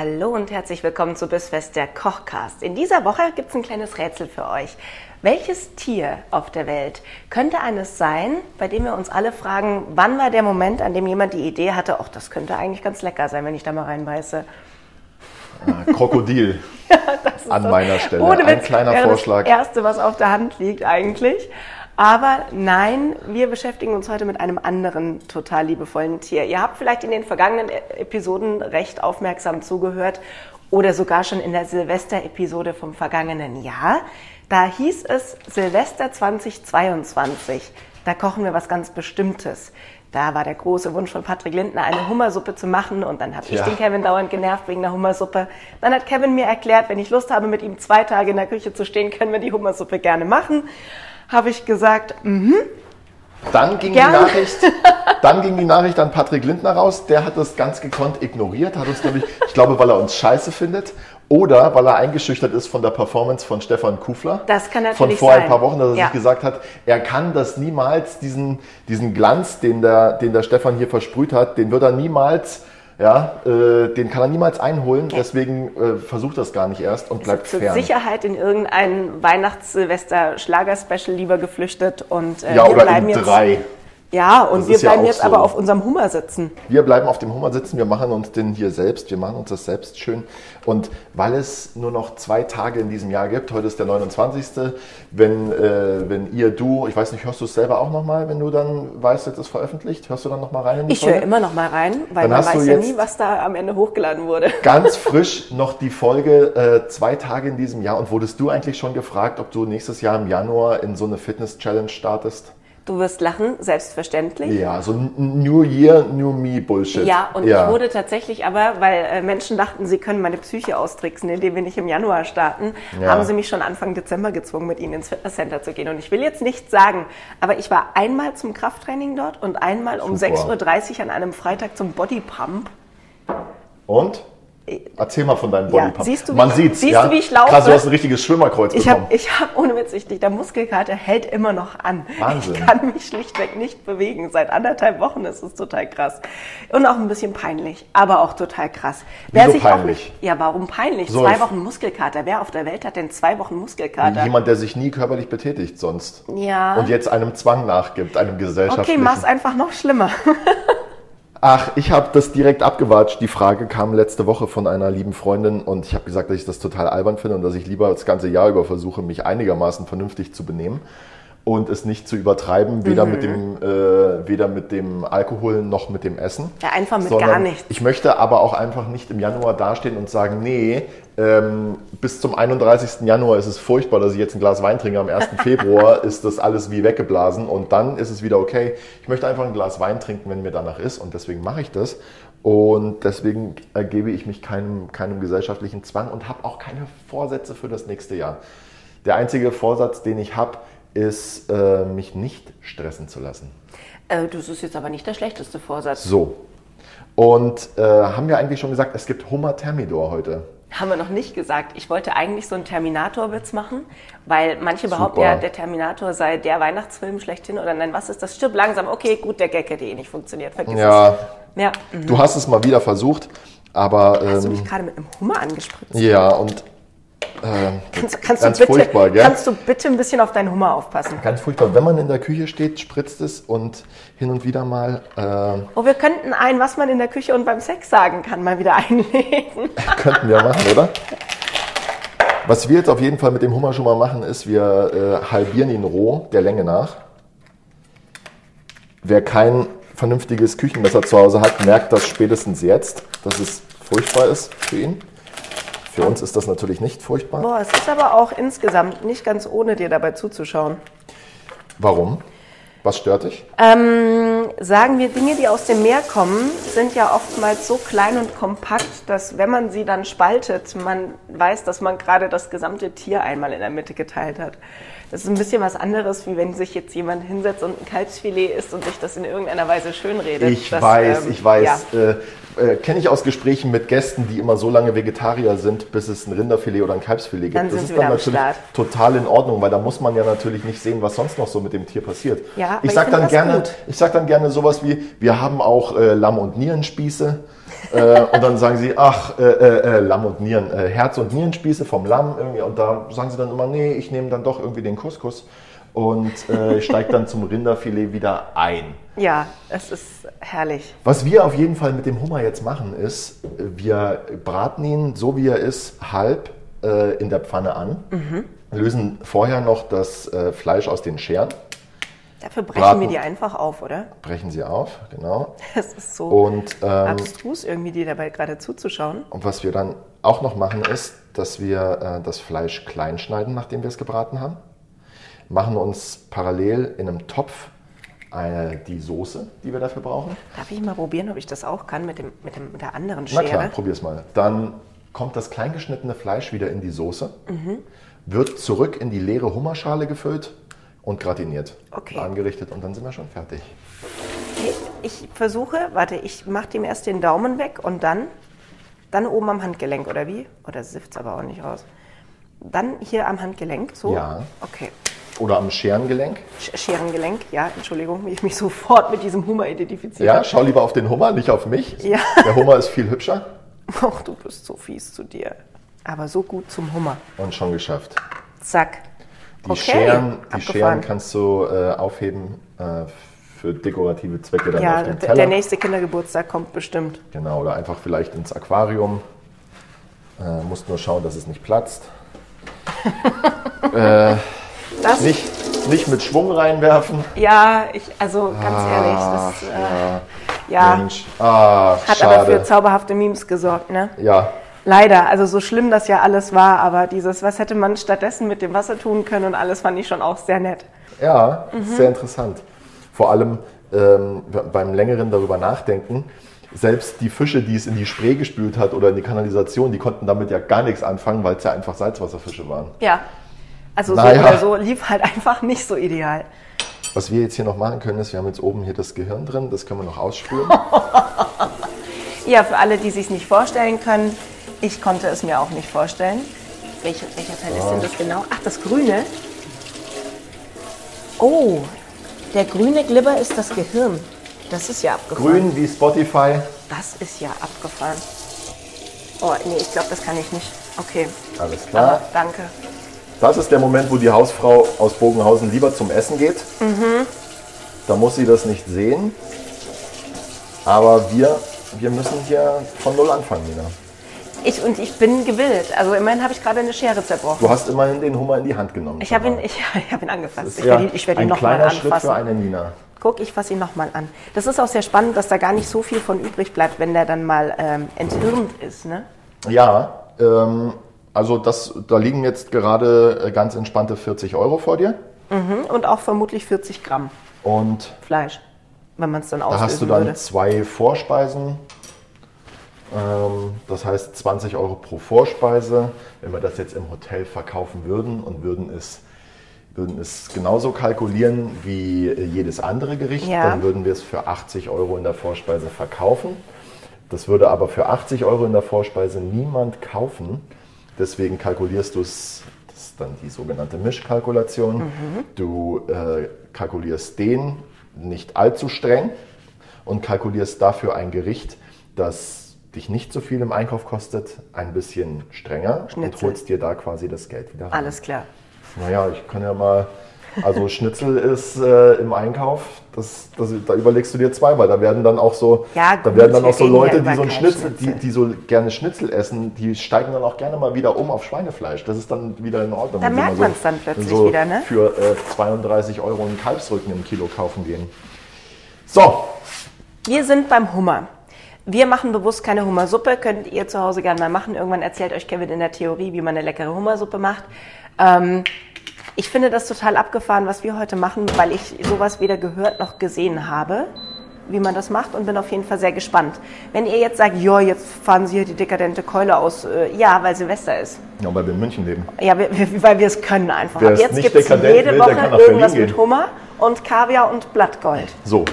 Hallo und herzlich willkommen zu Bissfest der Kochcast. In dieser Woche gibt es ein kleines Rätsel für euch. Welches Tier auf der Welt könnte eines sein, bei dem wir uns alle fragen, wann war der Moment, an dem jemand die Idee hatte, ach, das könnte eigentlich ganz lecker sein, wenn ich da mal reinbeiße? Äh, Krokodil ja, an meiner Stelle. Ohne Witz, ein kleiner Vorschlag. Das Erste, was auf der Hand liegt eigentlich. Aber nein, wir beschäftigen uns heute mit einem anderen total liebevollen Tier. Ihr habt vielleicht in den vergangenen Episoden recht aufmerksam zugehört oder sogar schon in der Silvester-Episode vom vergangenen Jahr. Da hieß es Silvester 2022. Da kochen wir was ganz Bestimmtes. Da war der große Wunsch von Patrick Lindner, eine Hummersuppe zu machen. Und dann habe ja. ich den Kevin dauernd genervt wegen der Hummersuppe. Dann hat Kevin mir erklärt, wenn ich Lust habe, mit ihm zwei Tage in der Küche zu stehen, können wir die Hummersuppe gerne machen. Habe ich gesagt, mhm. Dann ging, die Nachricht, dann ging die Nachricht an Patrick Lindner raus. Der hat das ganz gekonnt ignoriert, hat uns nämlich, ich glaube, weil er uns scheiße findet oder weil er eingeschüchtert ist von der Performance von Stefan Kufler. Das kann natürlich Von vor sein. ein paar Wochen, dass er ja. sich gesagt hat, er kann das niemals, diesen, diesen Glanz, den der, den der Stefan hier versprüht hat, den wird er niemals ja, äh, den kann er niemals einholen, deswegen äh, versucht das gar nicht erst und bleibt zur fern. Zur Sicherheit in irgendein Weihnachts-Silvester-Schlagerspecial lieber geflüchtet und äh, ja, wir oder bleiben in drei. Ja, und das wir bleiben ja jetzt so. aber auf unserem Hummer sitzen. Wir bleiben auf dem Hummer sitzen, wir machen uns den hier selbst, wir machen uns das selbst schön. Und weil es nur noch zwei Tage in diesem Jahr gibt, heute ist der 29. Wenn, äh, wenn ihr, du, ich weiß nicht, hörst du es selber auch nochmal, wenn du dann weißt, jetzt ist veröffentlicht? Hörst du dann nochmal rein Ich höre immer nochmal rein, weil dann man weiß ja nie, was da am Ende hochgeladen wurde. Ganz frisch noch die Folge, äh, zwei Tage in diesem Jahr. Und wurdest du eigentlich schon gefragt, ob du nächstes Jahr im Januar in so eine Fitness-Challenge startest? Du wirst lachen, selbstverständlich. Ja, so New Year, New Me Bullshit. Ja, und ja. ich wurde tatsächlich aber, weil äh, Menschen dachten, sie können meine Psyche austricksen, indem wir nicht im Januar starten, ja. haben sie mich schon Anfang Dezember gezwungen, mit ihnen ins Fitnesscenter zu gehen. Und ich will jetzt nicht sagen, aber ich war einmal zum Krafttraining dort und einmal um 6.30 Uhr an einem Freitag zum Bodypump. Und? Erzähl mal von deinem Bodypump. Ja, siehst du, Man sieht siehst ja? du, wie ich laufe? Krass, du hast ein richtiges Schwimmerkreuz ich bekommen. Hab, ich habe, ohne Witz, ich, der Muskelkater hält immer noch an. Wahnsinn. Ich kann mich schlichtweg nicht bewegen. Seit anderthalb Wochen ist es total krass. Und auch ein bisschen peinlich, aber auch total krass. Wer Wieso sich peinlich? Auch, ja, warum peinlich? So zwei Wochen Muskelkater. Wer auf der Welt hat denn zwei Wochen Muskelkater? Jemand, der sich nie körperlich betätigt sonst. Ja. Und jetzt einem Zwang nachgibt, einem gesellschaftlichen. Okay, mach's einfach noch schlimmer. Ach, ich habe das direkt abgewatscht. Die Frage kam letzte Woche von einer lieben Freundin und ich habe gesagt, dass ich das total albern finde und dass ich lieber das ganze Jahr über versuche, mich einigermaßen vernünftig zu benehmen und es nicht zu übertreiben, weder mhm. mit dem äh, weder mit dem Alkohol noch mit dem Essen. Ja, einfach mit gar nichts. Ich möchte aber auch einfach nicht im Januar dastehen und sagen, nee, ähm, bis zum 31. Januar ist es furchtbar, dass ich jetzt ein Glas Wein trinke. Am 1. Februar ist das alles wie weggeblasen und dann ist es wieder okay. Ich möchte einfach ein Glas Wein trinken, wenn mir danach ist und deswegen mache ich das. Und deswegen ergebe ich mich keinem, keinem gesellschaftlichen Zwang und habe auch keine Vorsätze für das nächste Jahr. Der einzige Vorsatz, den ich habe, ist, äh, mich nicht stressen zu lassen. Äh, das ist jetzt aber nicht der schlechteste Vorsatz. So. Und äh, haben wir eigentlich schon gesagt, es gibt Hummer Thermidor heute. Haben wir noch nicht gesagt. Ich wollte eigentlich so einen Terminator-Witz machen, weil manche behaupten ja, der Terminator sei der Weihnachtsfilm schlechthin oder nein, was ist das? Stirb langsam. Okay, gut, der Gag hätte eh nicht funktioniert. Vergiss ja. es. Ja. Mhm. Du hast es mal wieder versucht, aber. Hast ähm, du mich gerade mit einem Hummer angespritzt? Ja, und äh, kannst, kannst, ganz du bitte, furchtbar, gell? kannst du bitte ein bisschen auf deinen Hummer aufpassen? Ganz furchtbar. Wenn man in der Küche steht, spritzt es und hin und wieder mal. Äh, oh, wir könnten ein, was man in der Küche und beim Sex sagen kann, mal wieder einlegen. könnten wir machen, oder? Was wir jetzt auf jeden Fall mit dem Hummer schon mal machen, ist, wir äh, halbieren ihn roh, der Länge nach. Wer kein vernünftiges Küchenmesser zu Hause hat, merkt das spätestens jetzt, dass es furchtbar ist für ihn. Für uns ist das natürlich nicht furchtbar. Boah, es ist aber auch insgesamt nicht ganz ohne dir dabei zuzuschauen. Warum? Was stört dich? Ähm, sagen wir, Dinge, die aus dem Meer kommen, sind ja oftmals so klein und kompakt, dass wenn man sie dann spaltet, man weiß, dass man gerade das gesamte Tier einmal in der Mitte geteilt hat. Das ist ein bisschen was anderes, wie wenn sich jetzt jemand hinsetzt und ein Kalbsfilet isst und sich das in irgendeiner Weise schönredet. Ich das, weiß, ähm, ich weiß. Ja. Äh, äh, Kenne ich aus Gesprächen mit Gästen, die immer so lange Vegetarier sind, bis es ein Rinderfilet oder ein Kalbsfilet gibt. Dann sind das sie ist dann natürlich total in Ordnung, weil da muss man ja natürlich nicht sehen, was sonst noch so mit dem Tier passiert. Ja, ich ich sag find dann gerne, ich sag dann gerne sowas wie, wir haben auch äh, Lamm- und Nierenspieße. Äh, und dann sagen sie, ach, äh, äh, äh, Lamm und Nieren, äh, Herz- und Nierenspieße vom Lamm irgendwie. Und da sagen sie dann immer, nee, ich nehme dann doch irgendwie den Couscous und äh, steige dann zum Rinderfilet wieder ein. ja, es ist herrlich. Was wir auf jeden Fall mit dem Hummer jetzt machen, ist, wir braten ihn, so wie er ist, halb in der Pfanne an, lösen vorher noch das Fleisch aus den Scheren, Dafür brechen Braten. wir die einfach auf, oder? brechen sie auf, genau. Das ist so Und, ähm, abstrus irgendwie, dir dabei gerade zuzuschauen. und was wir dann auch noch machen, ist, dass wir äh, das Fleisch klein schneiden, nachdem wir es gebraten haben, machen uns parallel in einem Topf äh, die Soße, die wir dafür brauchen. Darf ich mal probieren, ob ich das auch kann mit, dem, mit, dem, mit der anderen Na Schere? klar, probier's mal. Dann kommt das kleingeschnittene Fleisch wieder in die Soße, wird zurück in die leere Hummerschale gefüllt und gratiniert. Okay. Angerichtet und dann sind wir schon fertig. Okay, Ich versuche, warte, ich mache dem erst den Daumen weg und dann, dann oben am Handgelenk, oder wie? Oder sifft's aber auch nicht raus. Dann hier am Handgelenk, so? Ja. Okay. Oder am Scherengelenk. Sch- Scherengelenk, ja, Entschuldigung, wie ich mich sofort mit diesem Hummer identifiziert Ja, schau lieber auf den Hummer, nicht auf mich. Ja. Der Hummer ist viel hübscher Ach, du bist so fies zu dir. Aber so gut zum Hummer. und schon geschafft. Zack. Die Okay, Scheren, die. Scheren kannst du äh, aufheben äh, für dekorative Zwecke dann Ja, auf dem Teller. der nächste Kindergeburtstag kommt bestimmt. Genau, oder einfach vielleicht ins Aquarium. Äh, musst nur schauen, dass es nicht platzt. Das, Nicht, nicht mit Schwung reinwerfen. ja, ich, also ganz ehrlich, das äh, ja, Mensch, ah, hat schade. aber für zauberhafte Memes gesorgt, ne? ja, Leider, also so schlimm das ja alles war, aber dieses, was hätte man stattdessen mit dem Wasser tun können und alles fand ich schon auch sehr nett. ja, Mhm. sehr interessant. Vor allem ähm, beim längeren darüber nachdenken, selbst die Fische, die es in die Spree gespült hat oder in die Kanalisation, die konnten damit ja gar nichts anfangen, weil es ja einfach Salzwasserfische waren. Ja, also so Naja. oder so lief halt einfach nicht so ideal. Was wir jetzt hier noch machen können, ist, wir haben jetzt oben hier das Gehirn drin, das können wir noch ausspülen. Ja, für alle, die sich nicht vorstellen können, ich konnte es mir auch nicht vorstellen. Welcher, welcher Teil ist denn das genau? Ach, das Grüne. Oh, der grüne Glibber ist das Gehirn. Das ist ja abgefahren. Grün wie Spotify. Das ist ja abgefahren. Oh, nee, ich glaube, das kann ich nicht. Okay, Alles aber klar. danke. Das ist der Moment, wo die Hausfrau aus Bogenhausen lieber zum Essen geht. Da muss sie das nicht sehen. Aber wir, wir müssen hier von Null anfangen, Nina. Ich, und ich bin gewillt. Also immerhin habe ich gerade eine Schere zerbrochen. Du hast immerhin den Hummer in die Hand genommen. Ich habe ihn, ich, ich hab ihn angefasst. Ist Ich werde ihn, ich werde ihn ein nochmal kleiner Schritt anfassen. für eine Nina. Guck, ich fasse ihn nochmal an. Das ist auch sehr spannend, dass da gar nicht so viel von übrig bleibt, wenn der dann mal ähm, enthirnt ist. Ne? Ja, ähm, also das, da liegen jetzt gerade äh, ganz entspannte 40 Euro vor dir. Mhm. Und auch vermutlich 40 Gramm Und Fleisch, wenn man es dann da auslösen hast du dann würde. zwei Vorspeisen. Ähm, das heißt 20 Euro pro Vorspeise. Wenn wir das jetzt im Hotel verkaufen würden und würden es, würden es genauso kalkulieren wie jedes andere Gericht, Ja. dann würden wir es für 80 Euro in der Vorspeise verkaufen. Das würde aber für 80 Euro in der Vorspeise niemand kaufen. Deswegen kalkulierst du es, das ist dann die sogenannte Mischkalkulation. Du äh, kalkulierst den nicht allzu streng und kalkulierst dafür ein Gericht, das dich nicht so viel im Einkauf kostet, ein bisschen strenger und Schnitzel. holst dir da quasi das Geld wieder rein. Alles klar. Naja, ich kann ja mal. Also Schnitzel ist äh, im Einkauf, das, das, da überlegst du dir zweimal. Da werden dann auch so, Ja, da gut, werden dann auch so Leute, die so ein kein Schnitzel, die, Schnitzel. die so gerne Schnitzel essen, die steigen dann auch gerne mal wieder um auf Schweinefleisch. Das ist dann wieder in Ordnung. Da merkt mal man's dann plötzlich so wieder, ne? Für äh, 32 Euro einen Kalbsrücken im Kilo kaufen gehen. So, Wir sind beim Hummer. Wir machen bewusst keine Hummersuppe, könnt ihr zu Hause gerne mal machen. Irgendwann erzählt euch Kevin in der Theorie, wie man eine leckere Hummersuppe macht. Ähm, ich finde das total abgefahren, was wir heute machen, weil ich sowas weder gehört noch gesehen habe. wie man das macht und bin auf jeden Fall sehr gespannt. Wenn ihr jetzt sagt, ja, jetzt fahren Sie hier die dekadente Keule aus, äh, ja, weil Silvester ist. Ja, weil wir in München leben. Ja, wir, wir, weil wir es können einfach. Wer Ab es jetzt gibt es jede will, Woche irgendwas mit. Hummer und Kaviar und Blattgold. So,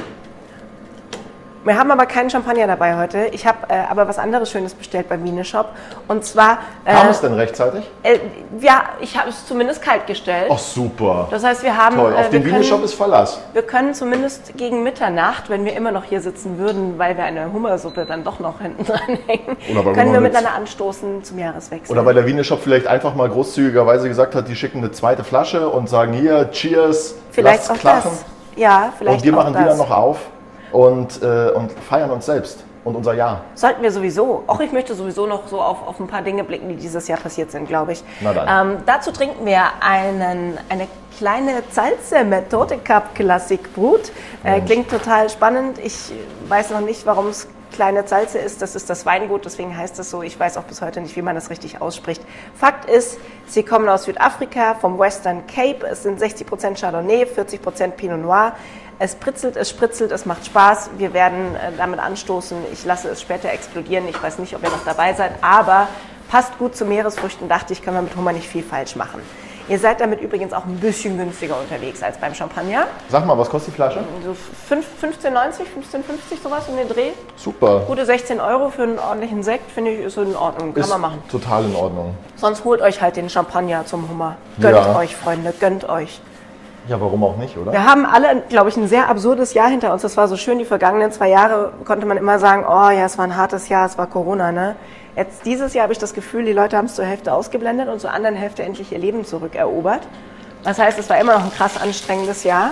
Wir haben aber keinen Champagner dabei heute. Ich habe äh, aber was anderes Schönes bestellt beim Wiener Shop. Und zwar, kam äh, es denn rechtzeitig? äh, ja, ich habe es zumindest kalt gestellt. Ach super. Das heißt, wir haben, Toll, äh, auf wir den Wiener Shop ist Verlass. wir können zumindest gegen Mitternacht, wenn wir immer noch hier sitzen würden, weil wir eine Hummersuppe dann doch noch hinten dranhängen, weil wir können wir mit- miteinander anstoßen zum Jahreswechsel. Oder weil der Wiener Shop vielleicht einfach mal großzügigerweise gesagt hat, die schicken eine zweite Flasche und sagen hier, cheers, vielleicht lasst auch klachen. das. Ja, vielleicht Und wir machen das. wieder noch auf und, äh, und feiern uns selbst und unser Jahr. Sollten wir sowieso. Auch ich möchte sowieso noch so auf, auf ein paar Dinge blicken, die dieses Jahr passiert sind, glaube ich. Na dann. Ähm, dazu trinken wir einen, eine kleine Salze Methode Cup Classic Brut. Äh, klingt total spannend. Ich weiß noch nicht, warum es kleine Salze ist. Das ist das Weingut, deswegen heißt es so. Ich weiß auch bis heute nicht, wie man das richtig ausspricht. Fakt ist, sie kommen aus Südafrika, vom Western Cape. Es sind 60% Chardonnay, 40% Pinot Noir. Es pritzelt, es spritzelt, es macht Spaß. Wir werden äh, damit anstoßen. Ich lasse es später explodieren. Ich weiß nicht, ob ihr noch dabei seid, aber passt gut zu Meeresfrüchten. Dachte ich, können wir mit Hummer nicht viel falsch machen. Ihr seid damit übrigens auch ein bisschen günstiger unterwegs als beim Champagner. Sag mal, was kostet die Flasche? So 5 15,90, 15,50 sowas um den Dreh. Super. Gute 16 Euro für einen ordentlichen Sekt, finde ich, ist in Ordnung. Kann Ist man machen. total in Ordnung. Sonst holt euch halt den Champagner zum Hummer. Gönnt Ja. euch, Freunde, gönnt euch. Ja, warum auch nicht, oder? Wir haben alle, glaube ich, ein sehr absurdes Jahr hinter uns. Das war so schön. Die vergangenen zwei Jahre konnte man immer sagen, oh ja, es war ein hartes Jahr, es war Corona, ne? Jetzt dieses Jahr habe ich das Gefühl, die Leute haben es zur Hälfte ausgeblendet und zur anderen Hälfte endlich ihr Leben zurückerobert. Das heißt, es war immer noch ein krass anstrengendes Jahr.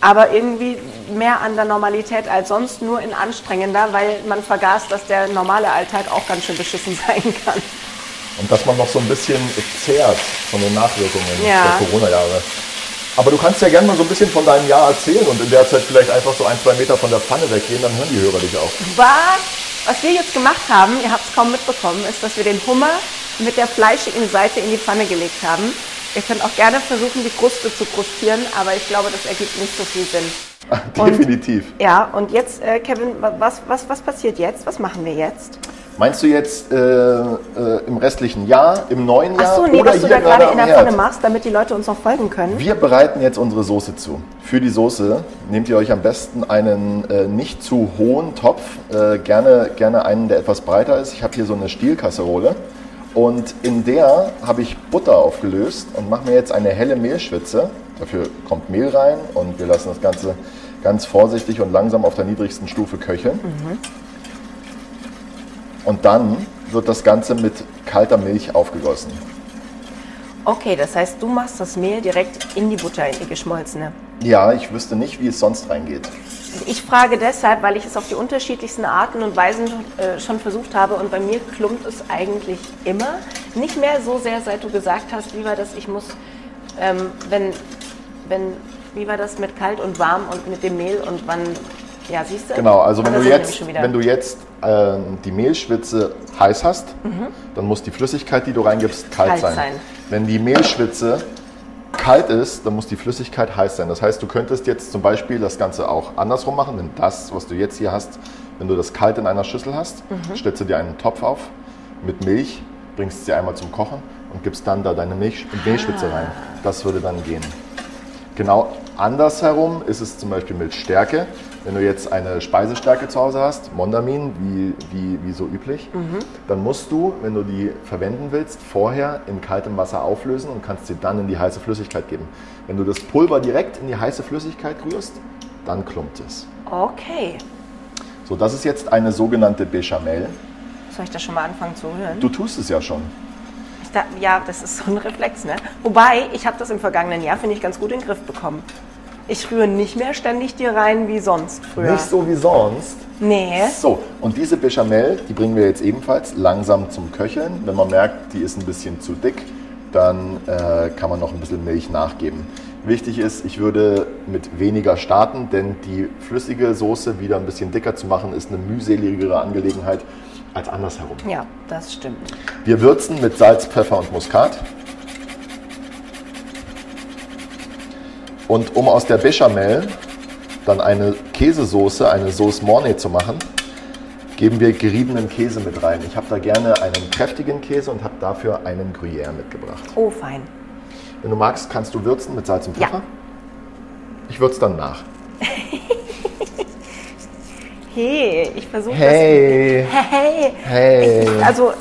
Aber irgendwie mehr an der Normalität als sonst, nur in anstrengender, weil man vergaß, dass der normale Alltag auch ganz schön beschissen sein kann. Und dass man noch so ein bisschen zehrt von den Nachwirkungen Ja. der Corona-Jahre. Aber du kannst ja gerne mal so ein bisschen von deinem Jahr erzählen und in der Zeit vielleicht einfach so ein, zwei Meter von der Pfanne weggehen, dann hören die Hörer dich auch. Was, was wir jetzt gemacht haben, ihr habt es kaum mitbekommen, ist, dass wir den Hummer mit der fleischigen Seite in die Pfanne gelegt haben. Ihr könnt auch gerne versuchen, die Kruste zu krustieren, aber ich glaube, das ergibt nicht so viel Sinn. Und- Definitiv. Ja, und jetzt, äh, Kevin, wa- was, was, was passiert jetzt? Was machen wir jetzt? Meinst du jetzt äh, äh, im restlichen Jahr, im neuen Jahr Ach so, nee, oder was du da gerade in der? Pfanne machst, damit die Leute uns noch folgen können. Wir bereiten jetzt unsere Soße zu. Für die Soße nehmt ihr euch am besten einen äh, nicht zu hohen Topf, äh, gerne, gerne einen, der etwas breiter ist. Ich habe hier so eine Stielkasserole und in der habe ich Butter aufgelöst und mache mir jetzt eine helle Mehlschwitze. Dafür kommt Mehl rein und wir lassen das Ganze ganz vorsichtig und langsam auf der niedrigsten Stufe köcheln. Und dann wird das Ganze mit kalter Milch aufgegossen. Okay, das heißt, du machst das Mehl direkt in die Butter, in die geschmolzene. Ja, ich wüsste nicht, wie es sonst reingeht. Ich frage deshalb, weil ich es auf die unterschiedlichsten Arten und Weisen äh, schon versucht habe und bei mir klumpt es eigentlich immer. Nicht mehr so sehr, seit du gesagt hast, wie war das, ich muss, ähm, wenn, wenn, wie war das mit kalt und warm und mit dem Mehl und wann, ja, siehst du? Genau, also wenn du jetzt, wenn du jetzt ähm, die Mehlschwitze heiß hast, dann muss die Flüssigkeit, die du reingibst, kalt, Mhm. Kalt sein. sein. Wenn die Mehlschwitze kalt ist, dann muss die Flüssigkeit heiß sein. Das heißt, du könntest jetzt zum Beispiel das Ganze auch andersrum machen, wenn das, was du jetzt hier hast, wenn du das kalt in einer Schüssel hast, Mhm. stellst du dir einen Topf auf mit Milch, bringst sie einmal zum Kochen und gibst dann da deine Milch, Mehlschwitze rein. Das würde dann gehen. Genau andersherum ist es zum Beispiel mit Stärke. Wenn du jetzt eine Speisestärke zu Hause hast, Mondamin, wie, wie, wie so üblich, dann musst du, wenn du die verwenden willst, vorher in kaltem Wasser auflösen und kannst sie dann in die heiße Flüssigkeit geben. Wenn du das Pulver direkt in die heiße Flüssigkeit rührst, dann klumpt es. Okay. So, das ist jetzt eine sogenannte Bechamel. Soll ich das schon mal anfangen zu rühren? Du tust es ja schon. Ja, das ist so ein Reflex, ne? Wobei, ich habe das im vergangenen Jahr, finde ich, ganz gut in den Griff bekommen. Ich rühre nicht mehr ständig dir rein wie sonst früher. Nicht so wie sonst. Nee. So, und diese Bechamel, die bringen wir jetzt ebenfalls langsam zum Köcheln. Wenn man merkt, die ist ein bisschen zu dick, dann äh, kann man noch ein bisschen Milch nachgeben. Wichtig ist, ich würde mit weniger starten, denn die flüssige Soße wieder ein bisschen dicker zu machen, ist eine mühseligere Angelegenheit als andersherum. Ja, das stimmt. Wir würzen mit Salz, Pfeffer und Muskat. Und um aus der Bechamel dann eine Käsesoße, eine Sauce Mornay zu machen, geben wir geriebenen Käse mit rein. Ich habe da gerne einen kräftigen Käse und habe dafür einen Gruyère mitgebracht. Oh, fein. Wenn du magst, kannst du würzen mit Salz und Pfeffer. Ja. Ich würze dann nach. Hey, ich versuche Hey. das. Hey. Hey. Ich, also,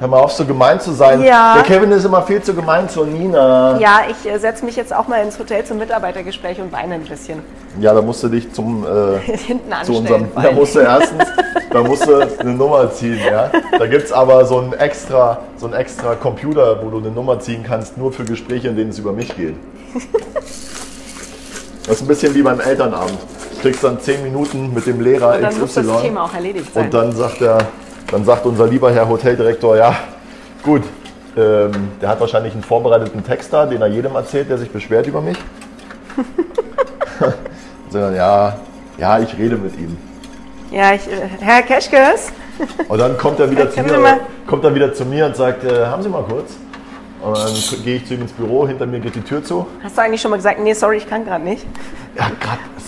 Hör mal auf, so gemein zu sein. Ja. Der Kevin ist immer viel zu gemein zur Nina. ja, ich äh, setze mich jetzt auch mal ins Hotel zum Mitarbeitergespräch und weine ein bisschen. Ja, da musst du dich zum äh, Hinten zu unserem. Da musst du erstens, da musst du eine Nummer ziehen, ja. Da gibt es aber so einen extra, so einen extra Computer, wo du eine Nummer ziehen kannst, nur für Gespräche, in denen es über mich geht. Das ist ein bisschen wie beim Elternabend. Du kriegst dann 10 Minuten mit dem Lehrer und dann muss XY. das Thema auch erledigt sein. Und dann sagt er, dann sagt unser lieber Herr Hoteldirektor, ja, gut, ähm, der hat wahrscheinlich einen vorbereiteten Text da, den er jedem erzählt, der sich beschwert über mich. Sondern ja, ja, ich rede mit ihm. ja, ich, äh, Herr Keschkes, Und dann kommt er wieder zu Können mir, kommt er wieder zu mir und sagt, äh, haben Sie mal kurz. Und dann gehe ich zu ihm ins Büro, hinter mir geht die Tür zu. hast du eigentlich schon mal gesagt, nee, sorry, ich kann gerade nicht? Ja,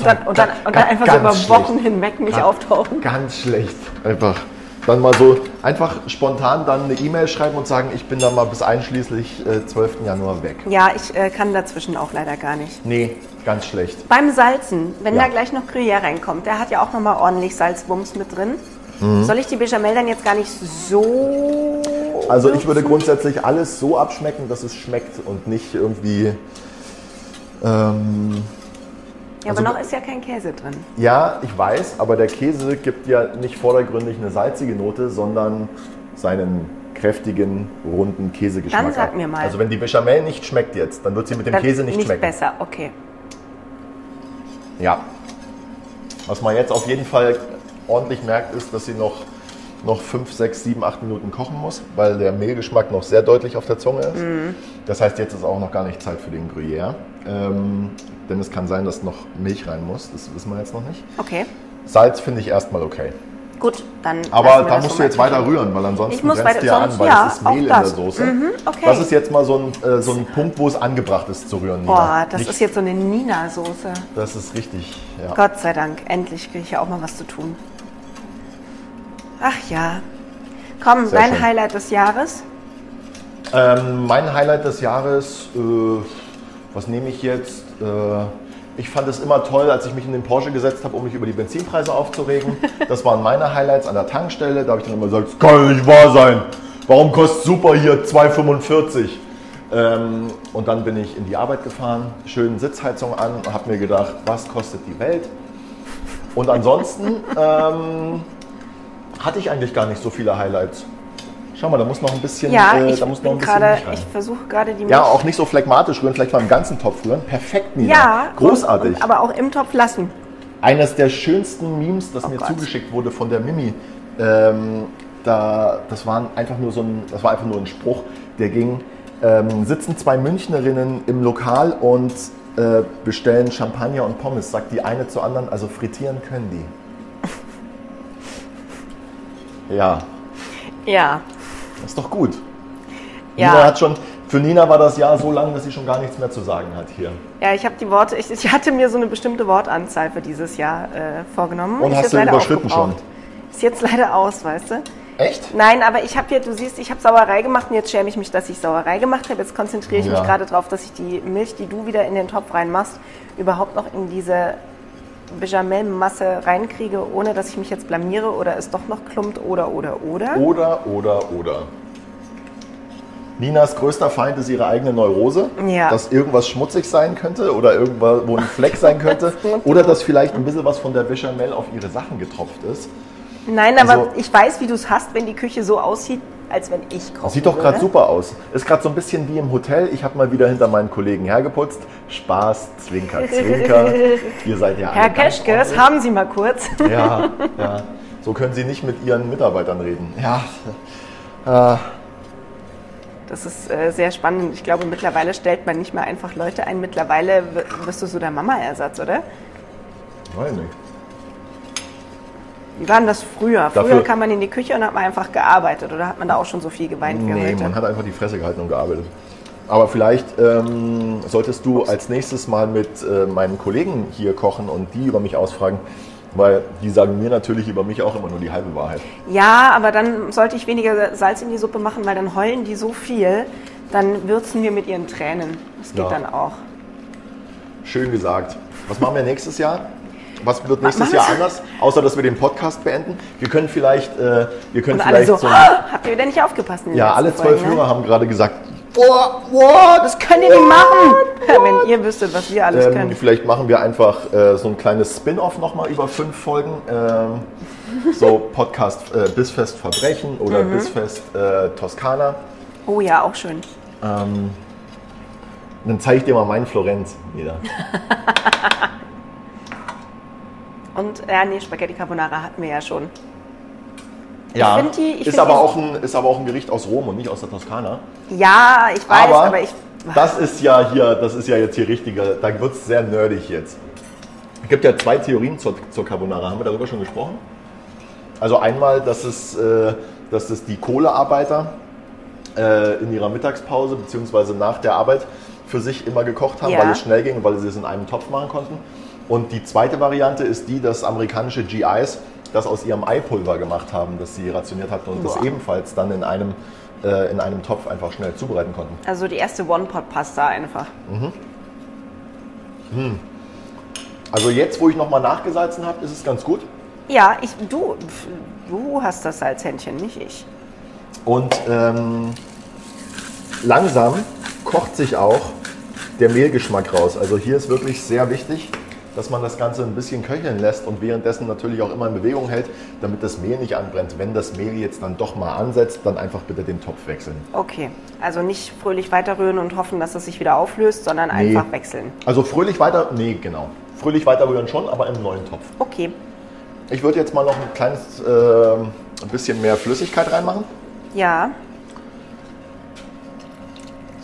Dann, und dann, und dann einfach so über Wochen schlecht. hinweg nicht Grad auftauchen. Ganz schlecht. Einfach. Dann mal so einfach spontan dann eine E-Mail schreiben und sagen, ich bin dann mal bis einschließlich äh, 12. Januar weg. Ja, ich äh, kann dazwischen auch leider gar nicht. Nee, ganz schlecht. Beim Salzen, wenn Ja. da gleich noch Gruyère reinkommt, der hat ja auch nochmal ordentlich Salzwumms mit drin. Mhm. Soll ich die Bechamel dann jetzt gar nicht so. Also ich würde grundsätzlich alles so abschmecken, dass es schmeckt und nicht irgendwie. Ähm, Ja, aber also- noch ist ja kein Käse drin. ja, ich weiß, aber der Käse gibt ja nicht vordergründig eine salzige Note, sondern seinen kräftigen, runden Käsegeschmack. Dann sag ab. mir mal. Also wenn die Bechamel nicht schmeckt jetzt, dann wird sie mit dem Dann Käse nicht, schmecken. besser, okay. Ja. Was man jetzt auf jeden Fall ordentlich merkt, ist, dass sie noch, noch 5, 6, 7, 8 Minuten kochen muss, weil der Mehlgeschmack noch sehr deutlich auf der Zunge ist. Mhm. Das heißt, jetzt ist auch noch gar nicht Zeit für den Gruyère. Ähm, denn es kann sein, dass noch Milch rein muss. Das wissen wir jetzt noch nicht. Okay, Salz finde ich erstmal okay. gut, dann. Aber da musst du jetzt weiter rühren, weil ansonsten Ich muss brennst weiter- du ja an, weil ja, es ist Mehl in der Soße. Mhm, okay. Das ist jetzt mal so ein, äh, so ein Punkt, wo es angebracht ist zu rühren. Nina. Boah, das Nicht- ist jetzt so eine Nina-Soße. Das ist richtig, ja. Gott sei Dank, endlich kriege ich ja auch mal was zu tun. Ach ja. Komm, Sehr dein schön. Highlight des Jahres? Ähm, mein Highlight des Jahres, äh, was nehme ich jetzt? Äh, ich fand es immer toll, als ich mich in den Porsche gesetzt habe, um mich über die Benzinpreise aufzuregen. Das waren meine Highlights an der Tankstelle. Da habe ich dann immer gesagt, das kann nicht wahr sein. Warum kostet Super hier 2,45? Ähm, und dann bin ich in die Arbeit gefahren, schön Sitzheizung an und habe mir gedacht, was kostet die Welt? Und ansonsten ähm, hatte ich eigentlich gar nicht so viele Highlights. Schau mal, da muss noch ein bisschen, Ja, äh, ich da muss noch ein bisschen rein. ich versuche gerade die Milch. Ja, auch nicht so phlegmatisch rühren, vielleicht mal im ganzen Topf rühren. Perfekt, Nina. Ja, Großartig. Und, aber auch im Topf lassen. Eines der schönsten Memes, das Oh mir Gott. zugeschickt wurde von der Mimi, ähm, da, das, waren einfach nur so ein, das war einfach nur ein Spruch, der ging, ähm, sitzen zwei Münchnerinnen im Lokal und äh, bestellen Champagner und Pommes, sagt die eine zur anderen, also frittieren können die. Ja, Ja. Das ist doch gut. Ja. Nina hat schon, für Nina war das Jahr so lang, dass sie schon gar nichts mehr zu sagen hat hier. Ja, ich habe die Worte, ich, ich hatte mir so eine bestimmte Wortanzahl für dieses Jahr äh, vorgenommen. Und Ist hast du leider überschritten aufgebraucht. Ist jetzt leider aus, weißt du? Echt? Nein, aber ich habe hier, du siehst, ich habe Sauerei gemacht und jetzt schäme ich mich, dass ich Sauerei gemacht habe. Jetzt konzentriere ich Ja. mich gerade darauf, dass ich die Milch, die du wieder in den Topf reinmachst, überhaupt noch in diese Bechamel-Masse reinkriege, ohne dass ich mich jetzt blamiere oder es doch noch klumpt oder, oder, oder. Oder, oder, oder. Ninas größter Feind ist ihre eigene Neurose, Ja. dass irgendwas schmutzig sein könnte oder irgendwo wo ein Fleck sein könnte oder dass vielleicht ein bisschen was von der Bechamel auf ihre Sachen getropft ist. Nein, aber Also- ich weiß, wie du es hast, wenn die Küche so aussieht, als wenn ich koche. Sieht doch gerade super aus. Ist gerade so ein bisschen wie im Hotel. Ich habe mal wieder hinter meinen Kollegen hergeputzt. Spaß, Zwinker, Zwinker. Ihr seid ja alle Herr Keschkes, haben Sie mal kurz. Ja, ja. So können Sie nicht mit Ihren Mitarbeitern reden. Ja. Äh, Das ist äh, sehr spannend. Ich glaube, mittlerweile stellt man nicht mehr einfach Leute ein. Mittlerweile wirst du so der Mama-Ersatz, oder? weiß nicht. Wie war denn das früher? Früher Dafür- kam man in die Küche und hat man einfach gearbeitet. Oder hat man da auch schon so viel geweint wie Nee, heute? man hat einfach die Fresse gehalten und gearbeitet. Aber vielleicht ähm, solltest du als nächstes mal mit äh, meinen Kollegen hier kochen und die über mich ausfragen, weil die sagen mir natürlich über mich auch immer nur die halbe Wahrheit. Ja, aber dann sollte ich weniger Salz in die Suppe machen, weil dann heulen die so viel, dann würzen wir mit ihren Tränen. Das geht Ja. dann auch. Schön gesagt. Was machen wir nächstes Jahr? Was wird nächstes machen Jahr anders, außer dass wir den Podcast beenden? Wir können vielleicht, äh, wir können Und vielleicht so, so, "Ah, habt ihr wieder nicht aufgepasst? ja, alle zwölf Folgen, ne? Hörer haben gerade gesagt, boah, boah, das Könnt ihr nicht machen! Wenn ihr wüsstet, was wir alles Ähm, können. vielleicht machen wir einfach äh, so ein kleines Spin-off nochmal über fünf Folgen. Ähm, so Podcast äh, Bissfest Verbrechen oder Mhm. Bissfest äh, Toskana. Oh ja, auch schön. Ähm, dann zeige ich dir mal meinen Florenz wieder. Und, ja, nee, Spaghetti Carbonara hatten wir ja schon. Ja, find die- ich ist, aber auch ein, ist aber auch ein Gericht aus Rom und nicht aus der Toskana. Ja, ich weiß, aber, aber, ich. das ist ja hier, das ist ja jetzt hier richtiger, da wird es sehr nerdig jetzt. Es gibt ja zwei Theorien zur, zur Carbonara, haben wir darüber schon gesprochen? Also einmal, dass es, äh, dass es die Kohlearbeiter äh, in ihrer Mittagspause bzw. nach der Arbeit für sich immer gekocht haben, Ja. weil es schnell ging und weil sie es in einem Topf machen konnten. Und die zweite Variante ist die, dass amerikanische GIs das aus ihrem Eipulver gemacht haben, das sie rationiert hatten und das Boah. ebenfalls dann in einem, äh, in einem Topf einfach schnell zubereiten konnten. Also die erste One-Pot-Pasta einfach. Also jetzt, wo ich nochmal nachgesalzen habe, ist es ganz gut. Ja, ich, du, du hast das Salzhändchen, nicht ich. Und ähm, langsam kocht sich auch der Mehlgeschmack raus. Also hier ist wirklich sehr wichtig, dass man das Ganze ein bisschen köcheln lässt und währenddessen natürlich auch immer in Bewegung hält, damit das Mehl nicht anbrennt. Wenn das Mehl jetzt dann doch mal ansetzt, dann einfach bitte den Topf wechseln. Okay, also nicht fröhlich weiterrühren und hoffen, dass es sich wieder auflöst, sondern Nee. einfach wechseln. Also fröhlich weiter, nee, genau. Fröhlich weiter rühren schon, aber im neuen Topf. Okay, Ich würde jetzt mal noch ein kleines äh, ein bisschen mehr Flüssigkeit reinmachen. ja.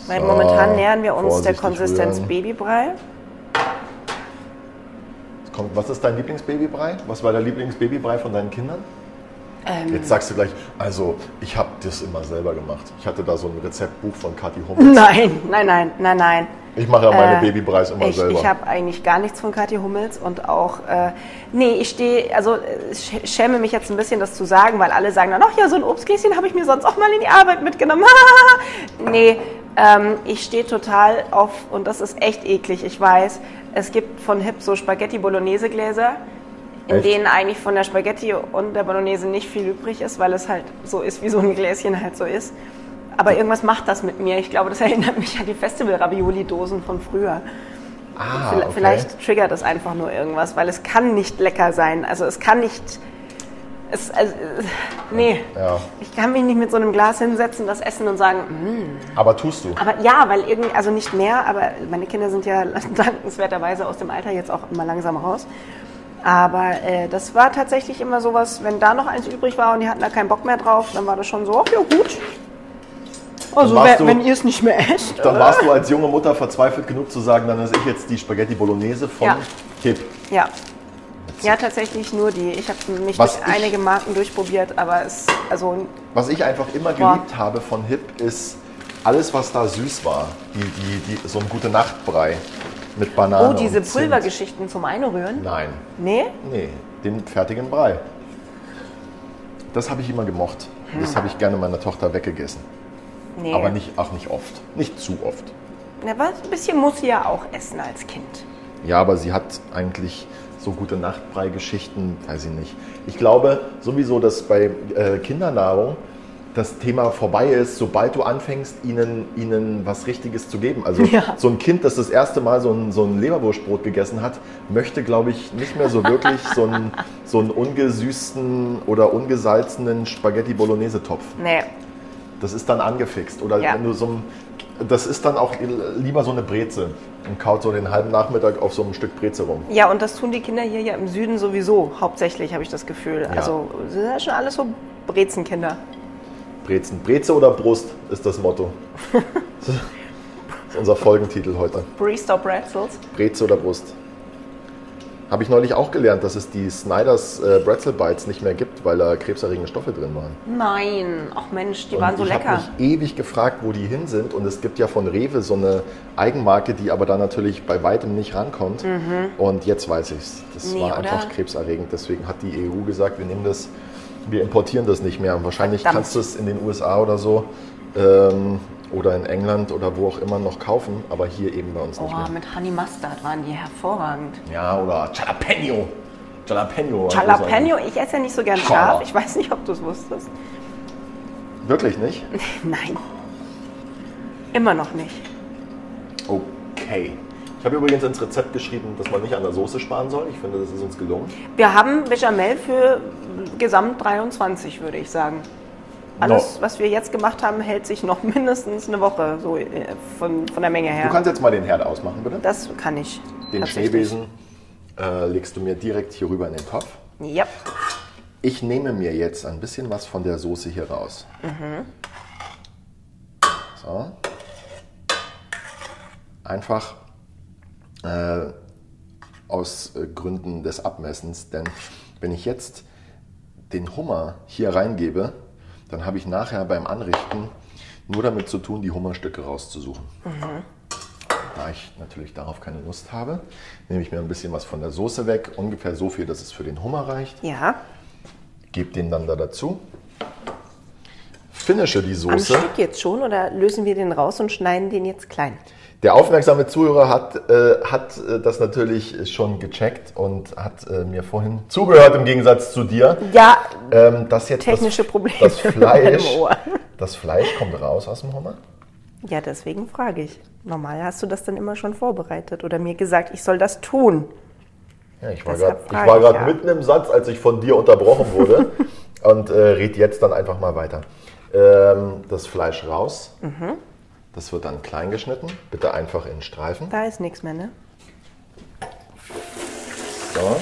Weil momentan nähern wir uns der Konsistenz rühren. Babybrei. Kommt, was ist dein Lieblingsbabybrei? Was war der Lieblingsbabybrei von deinen Kindern? Ähm, Jetzt sagst du gleich, also ich habe das immer selber gemacht. Ich hatte da so ein Rezeptbuch von Kathi Hummels. Nein, nein, nein, nein, nein. Ich mache ja meine Äh, Babybreis immer ich, selber. Ich habe eigentlich gar nichts von Kathi Hummels und auch, äh, nee, ich stehe, also ich schäme mich jetzt ein bisschen, das zu sagen, weil alle sagen dann, ach ja, so ein Obstgläschen habe ich mir sonst auch mal in die Arbeit mitgenommen. nee, ähm, ich stehe total auf, und das ist echt eklig, ich weiß, es gibt von Hip so Spaghetti Bolognese Gläser, in Echt? denen eigentlich von der Spaghetti und der Bolognese nicht viel übrig ist, weil es halt so ist, wie so ein Gläschen halt so ist. Aber irgendwas macht das mit mir. Ich glaube, das erinnert mich an die Festival-Ravioli-Dosen von früher. ah, okay. Vielleicht triggert es einfach nur irgendwas, weil es kann nicht lecker sein. Also es kann nicht. Es, also, äh, nee, Ja, ich kann mich nicht mit so einem Glas hinsetzen, das essen und sagen, "Mm." aber tust du. aber ja, weil irgendwie, also nicht mehr, aber meine Kinder sind ja dankenswerterweise aus dem Alter jetzt auch immer langsam raus. Aber äh, das war tatsächlich immer sowas, wenn da noch eins übrig war und die hatten da keinen Bock mehr drauf, dann war das schon so, ach ja gut. Also warst wenn, du- wenn ihr es nicht mehr esst. Dann warst du als junge Mutter verzweifelt genug zu sagen, dann esse ich jetzt die Spaghetti Bolognese von Ja. Hip. Ja. Ja, tatsächlich nur die. Ich habe mich Was durch ich- einige Marken durchprobiert, aber es, also, Was ich einfach immer Boah. geliebt habe von Hip ist alles, was da süß war. Die, die, die, so ein gute Nachtbrei mit Banane. oh, diese. Pulvergeschichten zum Einrühren? Nein, Nee? nee, den fertigen Brei. Das habe ich immer gemocht. Das habe ich gerne meiner Tochter weggegessen. Nee. Aber nicht, auch nicht oft. Nicht zu oft. Na, was? Ein bisschen muss sie ja auch essen als Kind. Ja, aber sie hat eigentlich so gute Nachtbrei-Geschichten, weiß ich nicht. Ich glaube sowieso, dass bei äh, Kindernahrung das Thema vorbei ist, sobald du anfängst, ihnen, ihnen was Richtiges zu geben. Also Ja. so ein Kind, das das erste Mal so ein, so ein Leberwurstbrot gegessen hat, möchte, glaube ich, nicht mehr so wirklich so einen, so einen ungesüßten oder ungesalzenen Spaghetti Bolognese-Topf. Nee. Das ist dann angefixt. Oder Ja. wenn du so ein, das ist dann auch lieber so eine Breze und kaut so den halben Nachmittag auf so einem Stück Breze rum. Ja, und das tun die Kinder hier ja im Süden sowieso, hauptsächlich, habe ich das Gefühl. Ja. Also, das sind ja schon alles so Brezenkinder. Brezen. Breze oder Brust ist das Motto. Das ist unser Folgentitel heute. Breeze or Pretzels. Breze oder Brust. Habe ich neulich auch gelernt, dass es die Snyder's äh, Bretzel Bites nicht mehr gibt, weil da krebserregende Stoffe drin waren. Nein, ach Mensch, die Und waren so ich lecker. habe mich ewig gefragt, wo die hin sind. Und es gibt ja von Rewe so eine Eigenmarke, die aber da natürlich bei weitem nicht rankommt. Und jetzt weiß ich es. Das Mhm. Nee, war oder? einfach krebserregend. Deswegen hat die EU gesagt, wir nehmen das, wir importieren das nicht mehr. Und wahrscheinlich Verdammt. kannst du es in den USA oder so ähm, oder in England oder wo auch immer noch kaufen, aber hier eben bei uns nicht Oh, mehr. mit Honey Mustard waren die hervorragend. Ja, oder Jalapeno. Jalapeno. Jalapeno, ich esse ja nicht so gern Scharf. Ich weiß nicht, ob du es wusstest. Wirklich nicht? Nein. Immer noch nicht. Okay. Ich habe übrigens ins Rezept geschrieben, dass man nicht an der Soße sparen soll. Ich finde, das ist uns gelungen. Wir haben Bechamel für gesamt 23, würde ich sagen. Alles, No. was wir jetzt gemacht haben, hält sich noch mindestens eine Woche, so äh, von, von der Menge her. Du kannst jetzt mal den Herd ausmachen, bitte. das kann ich. Den. Schneebesen äh, legst du mir direkt hier rüber in den Topf. Ja. Ich nehme mir jetzt ein bisschen was von der Soße hier raus. So. Einfach äh, aus äh, Gründen des Abmessens, denn wenn ich jetzt den Hummer hier reingebe, dann habe ich nachher beim Anrichten nur damit zu tun, die Hummerstücke rauszusuchen. Da ich natürlich darauf keine Lust habe, nehme ich mir ein bisschen was von der Soße weg, ungefähr so viel, dass es für den Hummer reicht Ja. gebe den dann da dazu, finische die Am Soße. Stück jetzt schon oder lösen wir den raus und schneiden den jetzt klein? Der aufmerksame Zuhörer hat, äh, hat äh, das natürlich schon gecheckt und hat äh, mir vorhin zugehört im Gegensatz zu dir. Ja, Ähm, dass jetzt Technische das, Probleme das Fleisch, das Fleisch kommt raus aus dem Hummer. ja, deswegen frage ich. Normal hast du das dann immer schon vorbereitet oder mir gesagt, ich soll das tun. Ja, ich war gerade ja. mitten im Satz, als ich von dir unterbrochen wurde und äh, red jetzt dann einfach mal weiter. Ähm, das Fleisch raus. Mhm. Das wird dann klein geschnitten. Bitte einfach in Streifen. Da ist nichts mehr, ne? So.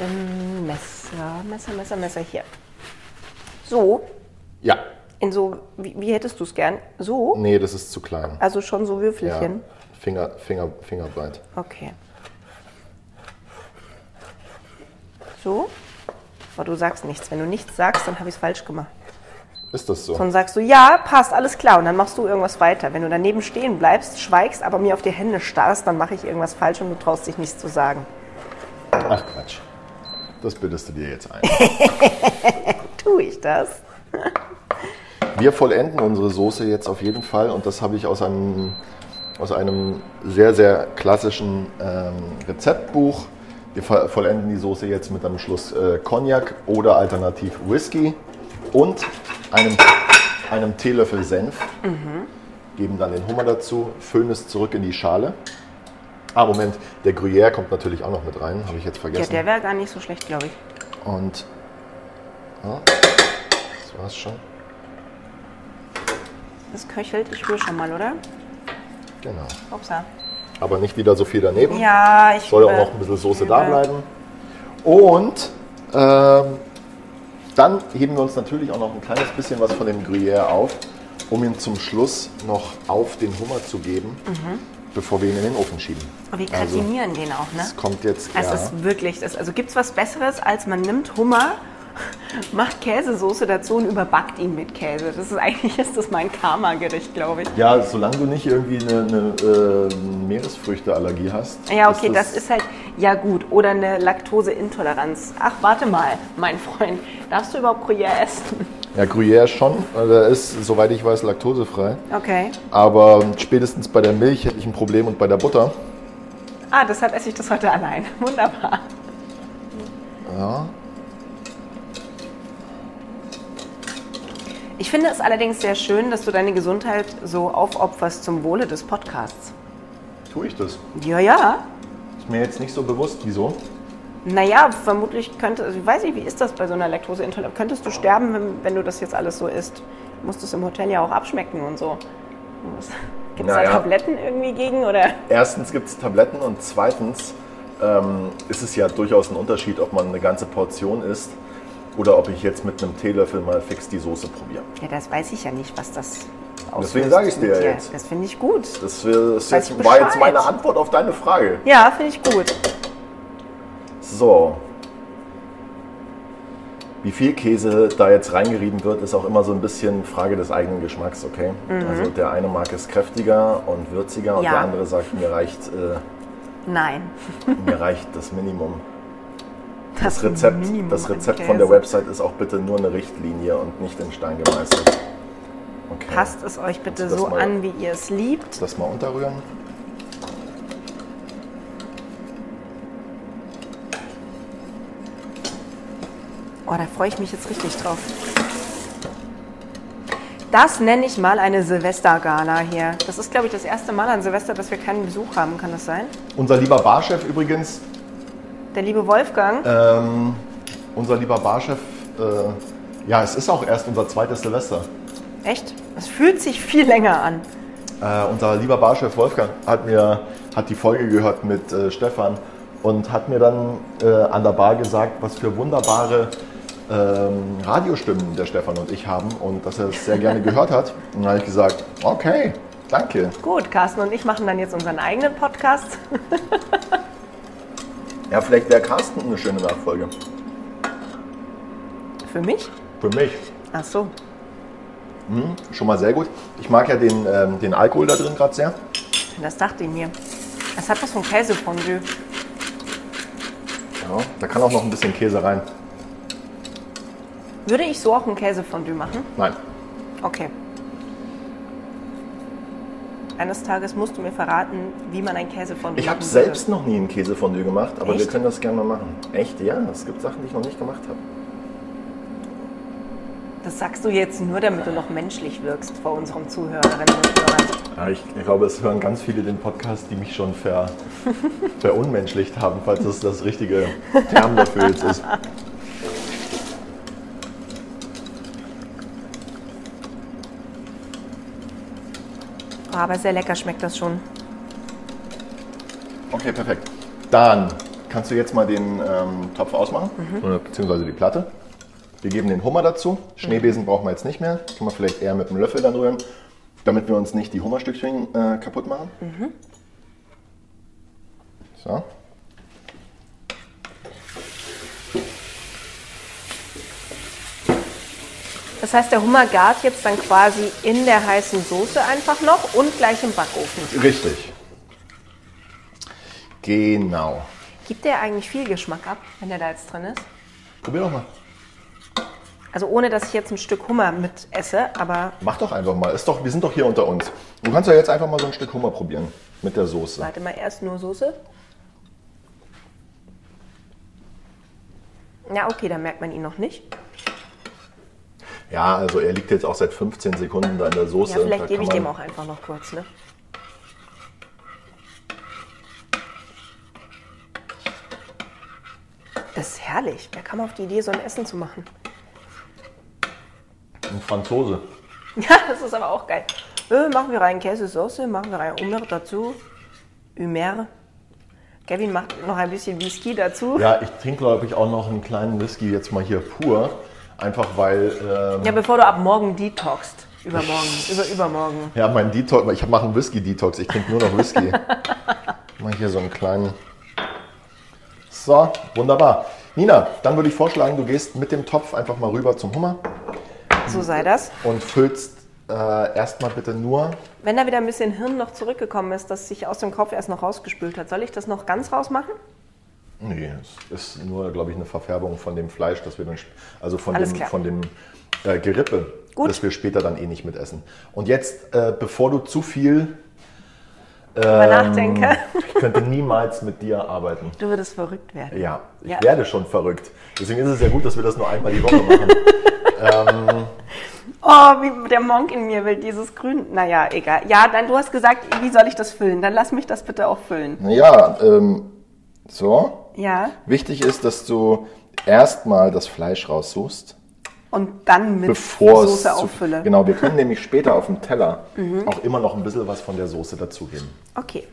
Ähm, Messer, Messer, Messer, Messer hier. So, Ja. in so, wie, wie hättest du es gern? So? Nee, das ist zu klein. Also schon so Ja. Würfelchen? Finger, Finger, Fingerbreit. Okay. So? Aber du sagst nichts. Wenn du nichts sagst, dann habe ich es falsch gemacht. Ist das so? Dann sagst du, ja, passt, alles klar. Und dann machst du irgendwas weiter. Wenn du daneben stehen bleibst, schweigst, aber mir auf die Hände starrst, dann mache ich irgendwas falsch und du traust dich nichts zu sagen. Ach Quatsch. Das bildest du dir jetzt ein. Tue ich das? Wir vollenden unsere Soße jetzt auf jeden Fall und das habe ich aus einem, aus einem sehr, sehr klassischen ähm, Rezeptbuch. Wir vo- vollenden die Soße jetzt mit einem Schluss äh, Cognac oder alternativ Whisky und einem, einem Teelöffel Senf. Geben dann den Hummer dazu, füllen es zurück in die Schale. Ah, Moment, der Gruyère kommt natürlich auch noch mit rein, habe ich jetzt Ja, vergessen. der wäre gar nicht so schlecht, glaube ich. Und ja, das war's schon. Das köchelt, ich rühre schon mal, oder? Genau. Upsa. Aber nicht wieder so viel daneben. Ja, ich Soll auch übe. noch ein bisschen Soße Übe. da bleiben. Und ähm, dann heben wir uns natürlich auch noch ein kleines bisschen was von dem Gruyère auf, um ihn zum Schluss noch auf den Hummer zu geben, bevor wir ihn in den Ofen schieben. Und wir Also, gratinieren den auch, ne? Es kommt jetzt. Es ja, ist wirklich, das, also gibt es was Besseres, als man nimmt Hummer, macht Käsesoße dazu und überbackt ihn mit Käse. Das ist eigentlich ist das mein Karma-Gericht, glaube ich. ja, solange du nicht irgendwie eine, eine äh, Meeresfrüchteallergie hast. Ja, okay, das ist halt, ja gut, oder eine Laktoseintoleranz. Ach, warte mal, mein Freund, darfst du überhaupt Gruyère essen? Ja, Gruyère schon. Also Er ist, soweit ich weiß, laktosefrei. Okay. Aber spätestens bei der Milch hätte ich ein Problem und bei der Butter. Ah, deshalb esse ich das heute allein. Wunderbar. Ja. Ich finde es allerdings sehr schön, dass du deine Gesundheit so aufopferst zum Wohle des Podcasts. Tue ich das? Ja, ja. Ist mir jetzt nicht so bewusst, wieso. Naja, vermutlich könnte, also ich weiß nicht, wie ist das bei so einer Laktoseintoleranz? Könntest du sterben, wenn, wenn du das jetzt alles so isst? Du musst es im Hotel ja auch abschmecken und so. Gibt es da Naja. Tabletten irgendwie gegen oder? Erstens gibt es Tabletten und zweitens ähm, ist es ja durchaus ein Unterschied, ob man eine ganze Portion isst oder ob ich jetzt mit einem Teelöffel mal fix die Soße probiere. Ja, das weiß ich ja nicht, was das auslöst. Deswegen sage ich dir ja jetzt. Das finde ich gut. Das, das jetzt, war jetzt meine Antwort auf deine Frage. Ja, finde ich gut. So. Wie viel Käse da jetzt reingerieben wird, ist auch immer so ein bisschen Frage des eigenen Geschmacks, okay? Also der eine mag es kräftiger und würziger und Mhm. Ja. der andere sagt, mir reicht, äh, Nein. mir reicht das Minimum. Das, Das Rezept, Minimum das Rezept von der. Website ist auch bitte nur eine Richtlinie und nicht in Stein gemeißelt. Okay. Passt es euch bitte so mal- an, wie ihr es liebt. Das mal unterrühren. Oh, da freue ich mich jetzt richtig drauf. Das nenne ich mal eine Silvestergala hier. Das ist, glaube ich, das erste Mal an Silvester, dass wir keinen Besuch haben. Kann das sein? Unser lieber Barchef übrigens, Der liebe Wolfgang. ähm, unser lieber Barchef, äh, ja, es ist auch erst unser zweites Silvester. Echt? Es fühlt sich viel länger an. Äh, unser lieber Barchef Wolfgang hat mir hat die Folge gehört mit äh, Stefan und hat mir dann äh, an der Bar gesagt, was für wunderbare ähm, Radiostimmen der Stefan und ich haben und dass er es sehr gerne gehört hat. Und dann habe ich gesagt, okay, danke. Gut, Carsten und ich machen dann jetzt unseren eigenen Podcast. Ja, vielleicht wäre Carsten eine schöne Nachfolge. Für mich? Für mich. Ach so. Schon mal sehr gut. Ich mag ja den, ähm, den Alkohol da drin gerade sehr. Das dachte ich mir. Es hat was von Käsefondue. Ja, da kann auch noch ein bisschen Käse rein. Würde ich so auch ein Käsefondue machen? Nein. Okay. Eines Tages musst du mir verraten, wie man ein Käsefondue Ich habe selbst noch nie ein Käsefondue gemacht, aber wir Echt? können das gerne mal machen. Echt? Ja, es gibt Sachen, die ich noch nicht gemacht habe. Das sagst du jetzt nur, damit du noch menschlich wirkst vor unseren Zuhörerinnen und Hörern. Ja, ich, ich glaube, es hören ganz viele den Podcast, die mich schon ver, verunmenschlicht haben, falls das das richtige Term dafür jetzt ist. Aber sehr lecker schmeckt das schon. Okay, perfekt. Dann kannst du jetzt mal den ähm, Topf ausmachen, oder beziehungsweise die Platte. Wir geben den Hummer dazu. Schneebesen brauchen wir jetzt nicht mehr. Können wir vielleicht eher mit dem Löffel dann rühren, damit wir uns nicht die Hummerstückchen äh, kaputt machen. So. Das heißt, der Hummer gart jetzt dann quasi in der heißen Soße einfach noch und gleich im Backofen. Richtig. Genau. Gibt der eigentlich viel Geschmack ab, wenn der da jetzt drin ist? Probier doch mal. Also ohne, dass ich jetzt ein Stück Hummer mit esse, aber Mach doch einfach mal. Ist doch, wir sind doch hier unter uns. Du kannst ja jetzt einfach mal so ein Stück Hummer probieren mit der Soße. warte mal, erst nur Soße. Ja, okay, dann merkt man ihn noch nicht. Ja, also er liegt jetzt auch seit 15 Sekunden da in der Soße. Ja, vielleicht gebe ich dem auch einfach noch kurz, ne? Das ist herrlich. Wer kam auf die Idee, so ein Essen zu machen? Ein Franzose. Ja, das ist aber auch geil. Äh, machen wir rein Käsesoße, machen wir rein Hummer dazu. Humer. Kevin macht noch ein bisschen Whisky dazu. Ja, ich trinke, glaube ich, auch noch einen kleinen Whisky jetzt mal hier pur. Einfach weil, ähm, Ja, bevor du ab morgen detoxst. Übermorgen, über übermorgen. ja, mein Detox, ich mache einen Whisky-Detox, ich trinke nur noch Whisky. mal hier so einen kleinen. So, wunderbar. Nina, dann würde ich vorschlagen, du gehst mit dem Topf einfach mal rüber zum Hummer So sei das. und füllst äh, erstmal bitte nur. Wenn da wieder ein bisschen Hirn noch zurückgekommen ist, das sich aus dem Kopf erst noch rausgespült hat, soll ich das noch ganz rausmachen? Nee, es ist nur, glaube ich, eine Verfärbung von dem Fleisch, das wir dann, also von Alles dem, klar. von dem äh, Gerippe, Gut. das wir später dann eh nicht mitessen. Und jetzt, äh, bevor du zu viel, Drüber Ähm, nachdenke. ich könnte niemals mit dir arbeiten. Du würdest verrückt werden. Ja, ich Ja. werde schon verrückt. Deswegen ist es ja gut, dass wir das nur einmal die Woche machen. Oh, wie der Monk in mir will dieses Grün. Naja, egal. Ja, dann du hast gesagt, wie soll ich das füllen? Dann lass mich das bitte auch füllen. ja, ähm, so. Ja. Wichtig ist, dass du erstmal das Fleisch raussuchst. Und dann mit bevor Soße auffülle. Mhm. Genau, wir können nämlich später auf dem Teller auch immer noch ein bisschen was von der Soße dazugeben. Okay.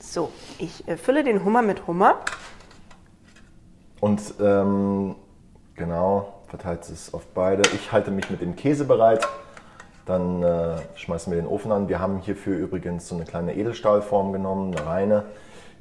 So, ich äh, fülle den Hummer mit Hummer. Und ähm, genau, verteilt es auf beide. Ich halte mich mit dem Käse bereit. Dann äh, schmeißen wir den Ofen an. Wir haben hierfür übrigens so eine kleine Edelstahlform genommen, eine reine.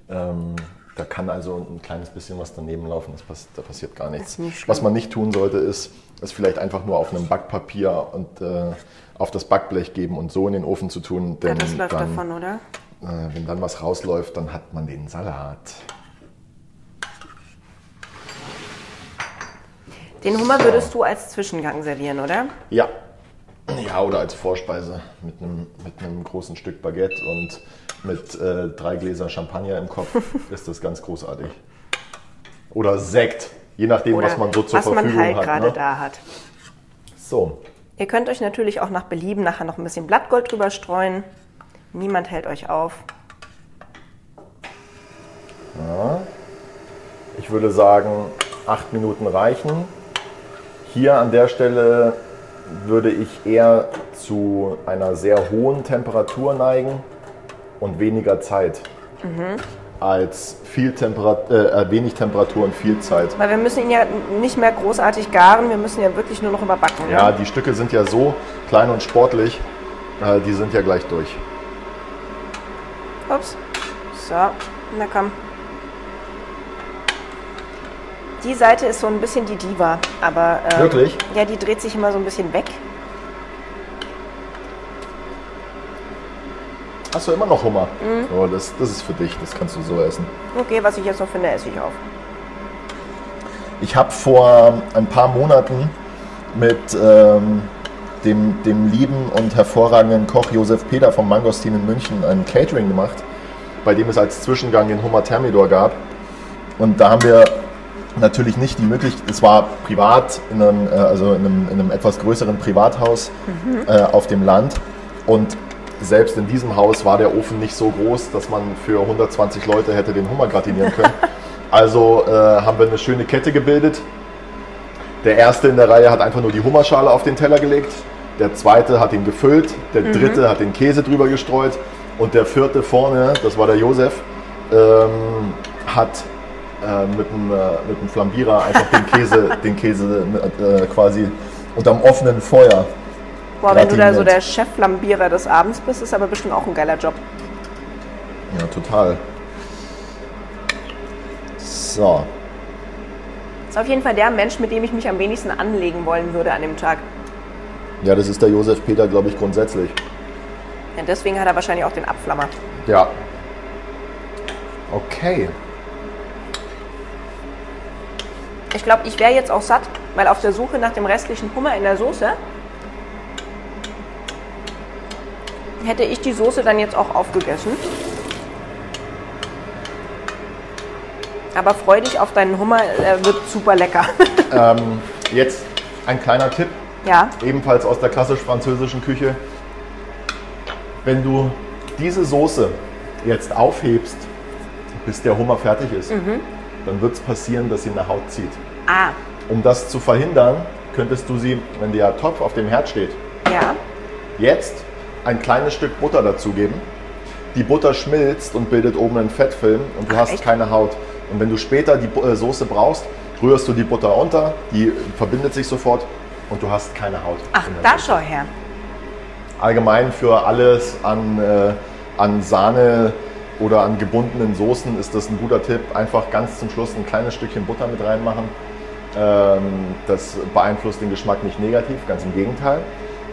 Ähm, da kann also ein kleines bisschen was daneben laufen, das pass da passiert gar nichts. Was man nicht tun sollte, ist, es vielleicht einfach nur auf einem Backpapier und äh, auf das Backblech geben und so in den Ofen zu tun. Denn ja, das läuft dann, davon, oder? Äh, wenn dann was rausläuft, dann hat man den Salat. Den Hummer würdest du als Zwischengang servieren, oder? Ja. Ja, oder als Vorspeise mit einem, mit einem großen Stück Baguette und mit äh, drei Gläser Champagner im Kopf ist das ganz großartig. Oder Sekt, je nachdem, Oder was man so zur Verfügung hat. Was man halt gerade ne? da hat. So. Ihr könnt euch natürlich auch nach Belieben nachher noch ein bisschen Blattgold drüber streuen. Niemand hält euch auf. Ja. Ich würde sagen, acht Minuten reichen. Hier an der Stelle würde ich eher zu einer sehr hohen Temperatur neigen und weniger Zeit. Mhm. Als viel Temperat äh, äh, wenig Temperatur und viel Zeit. Weil wir müssen ihn ja nicht mehr großartig garen, wir müssen ja wirklich nur noch überbacken. Ja, ne? die Stücke sind ja so klein und sportlich, äh, die sind ja gleich durch. Ups. So, na komm. Die Seite ist so ein bisschen die Diva, aber. Ähm, Wirklich? Ja, die dreht sich immer so ein bisschen weg. Hast du immer noch Hummer? Mhm. Oh, das, das ist für dich, das kannst du so essen. Okay, was ich jetzt noch finde, esse ich auf. Ich habe vor ein paar Monaten mit ähm, dem, dem lieben und hervorragenden Koch Josef Peter vom Mangostin in München ein Catering gemacht, bei dem es als Zwischengang den Hummer Thermidor gab. Und da haben wir natürlich nicht die Möglichkeit, es war privat, in einem, äh, also in einem, in einem etwas größeren Privathaus mhm. äh, auf dem Land. Und selbst in diesem Haus war der Ofen nicht so groß, dass man für 120 Leute hätte den Hummer gratinieren können. Also äh, haben wir eine schöne Kette gebildet. Der erste in der Reihe hat einfach nur die Hummerschale auf den Teller gelegt. Der zweite hat ihn gefüllt. Der mhm. dritte hat den Käse drüber gestreut. Und der vierte vorne, das war der Josef, ähm, hat äh, mit, einem, äh, mit einem Flambierer einfach den Käse, den Käse äh, quasi unterm offenen Feuer Boah, wenn du da so der Chef-Lambierer des Abends bist, ist aber bestimmt auch ein geiler Job. Ja, total. So. Das ist auf jeden Fall der Mensch, mit dem ich mich am wenigsten anlegen wollen würde an dem Tag. Ja, das ist der Josef Peter, glaube ich, grundsätzlich. Ja, deswegen hat er wahrscheinlich auch den Abflammer. Ja. Okay. Ich glaube, ich wäre jetzt auch satt, weil auf der Suche nach dem restlichen Hummer in der Soße hätte ich die Soße dann jetzt auch aufgegessen. Aber freu dich auf deinen Hummer, er wird super lecker. Ähm, jetzt ein kleiner Tipp. Ja. Ebenfalls aus der klassisch-französischen Küche. Wenn du diese Soße jetzt aufhebst, bis der Hummer fertig ist, mhm. Dann wird es passieren, dass sie in der Haut zieht. Ah. Um das zu verhindern, könntest du sie, wenn der Topf auf dem Herd steht, ja. jetzt ein kleines Stück Butter dazugeben. Die Butter schmilzt und bildet oben einen Fettfilm und du Ach, hast echt? keine Haut. Und wenn du später die äh, Soße brauchst, rührst du die Butter unter, die verbindet sich sofort und du hast keine Haut. Ach, da schau her. Allgemein für alles an, äh, an Sahne oder an gebundenen Soßen ist das ein guter Tipp. Einfach ganz zum Schluss ein kleines Stückchen Butter mit reinmachen. Ähm, das beeinflusst den Geschmack nicht negativ, ganz im Gegenteil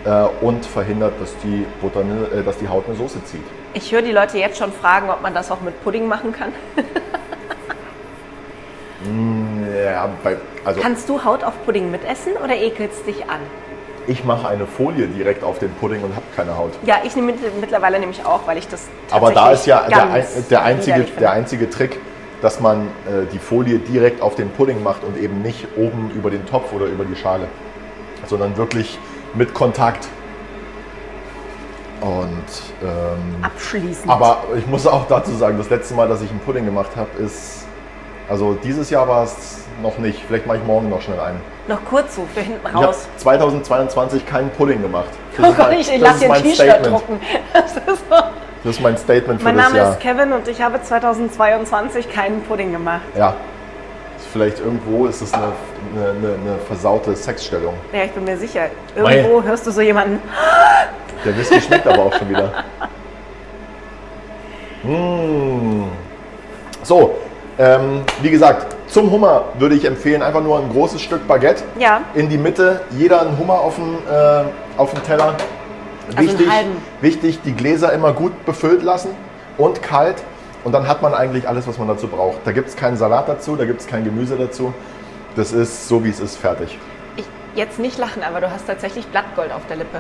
äh, und verhindert, dass die, Butter, äh, dass die Haut eine Soße zieht. Ich höre die Leute jetzt schon fragen, ob man das auch mit Pudding machen kann. Mm, ja, bei, also Kannst du Haut auf Pudding mitessen oder ekelst dich an? Ich mache eine Folie direkt auf den Pudding und habe keine Haut. Ja, ich nehme mittlerweile nämlich auch, weil ich das Aber da ist ja der, der, einzige, der einzige Trick, dass man äh, die Folie direkt auf den Pudding macht und eben nicht oben über den Topf oder über die Schale, sondern wirklich mit Kontakt. Und ähm, abschließend. Aber ich muss auch dazu sagen, das letzte Mal, dass ich einen Pudding gemacht habe, ist also dieses Jahr war es noch nicht. Vielleicht mache ich morgen noch schnell einen. Noch kurz so für hinten raus. Ich habe 2022 keinen Pudding gemacht. Das oh Gott, mein, ich, ich lasse dir ein T-Shirt drucken. Das ist, so. das ist mein Statement für mein das Jahr. Mein Name ist Kevin und ich habe 2022 keinen Pudding gemacht. Ja, vielleicht irgendwo ist es eine, eine, eine, versaute Sexstellung. Ja, ich bin mir sicher. Irgendwo Mei. hörst du so jemanden, Der Whisky schmeckt aber auch schon wieder. Mmh. So, ähm, wie gesagt, zum Hummer würde ich empfehlen, einfach nur ein großes Stück Baguette Ja. in die Mitte, jeder einen Hummer auf dem, äh, auf dem Teller. Also Wichtig, halben. wichtig, die Gläser immer gut befüllt lassen und kalt. Und dann hat man eigentlich alles, was man dazu braucht. Da gibt es keinen Salat dazu, da gibt es kein Gemüse dazu. Das ist so, wie es ist, fertig. Ich, jetzt nicht lachen, aber du hast tatsächlich Blattgold auf der Lippe.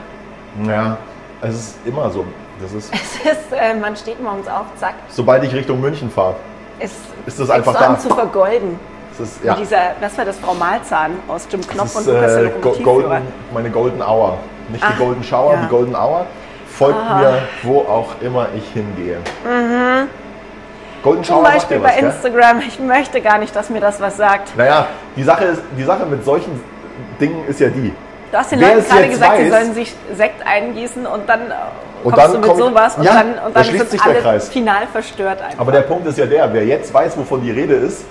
Ja, es ist immer so. Das ist, Es ist, äh, man steht morgens auf, zack, sobald ich Richtung München fahre, es Ist das einfach da? zu vergolden. ist, ja, dieser, was war das, Frau Malzahn aus Jim es Knopf ist und Lukas äh, golden, meine Golden Hour. Nicht Ah, die Golden Shower, ja. die Golden Hour. Folgt Ah. mir, wo auch immer ich hingehe. Golden Mhm. Zum Shower sagt Beispiel was, bei gell? Instagram. Ich möchte gar nicht, dass mir das was sagt. Naja, die Sache, ist, die Sache mit solchen Dingen ist ja die. Du hast den Wer Leuten gerade gesagt, sie weiß- sollen sich Sekt eingießen und dann äh, Und kommst dann du mit sowas und Ja, dann, da und dann schließt sind sich der alle Kreis. final verstört einfach. Aber der Punkt ist ja der, wer jetzt weiß, wovon die Rede ist,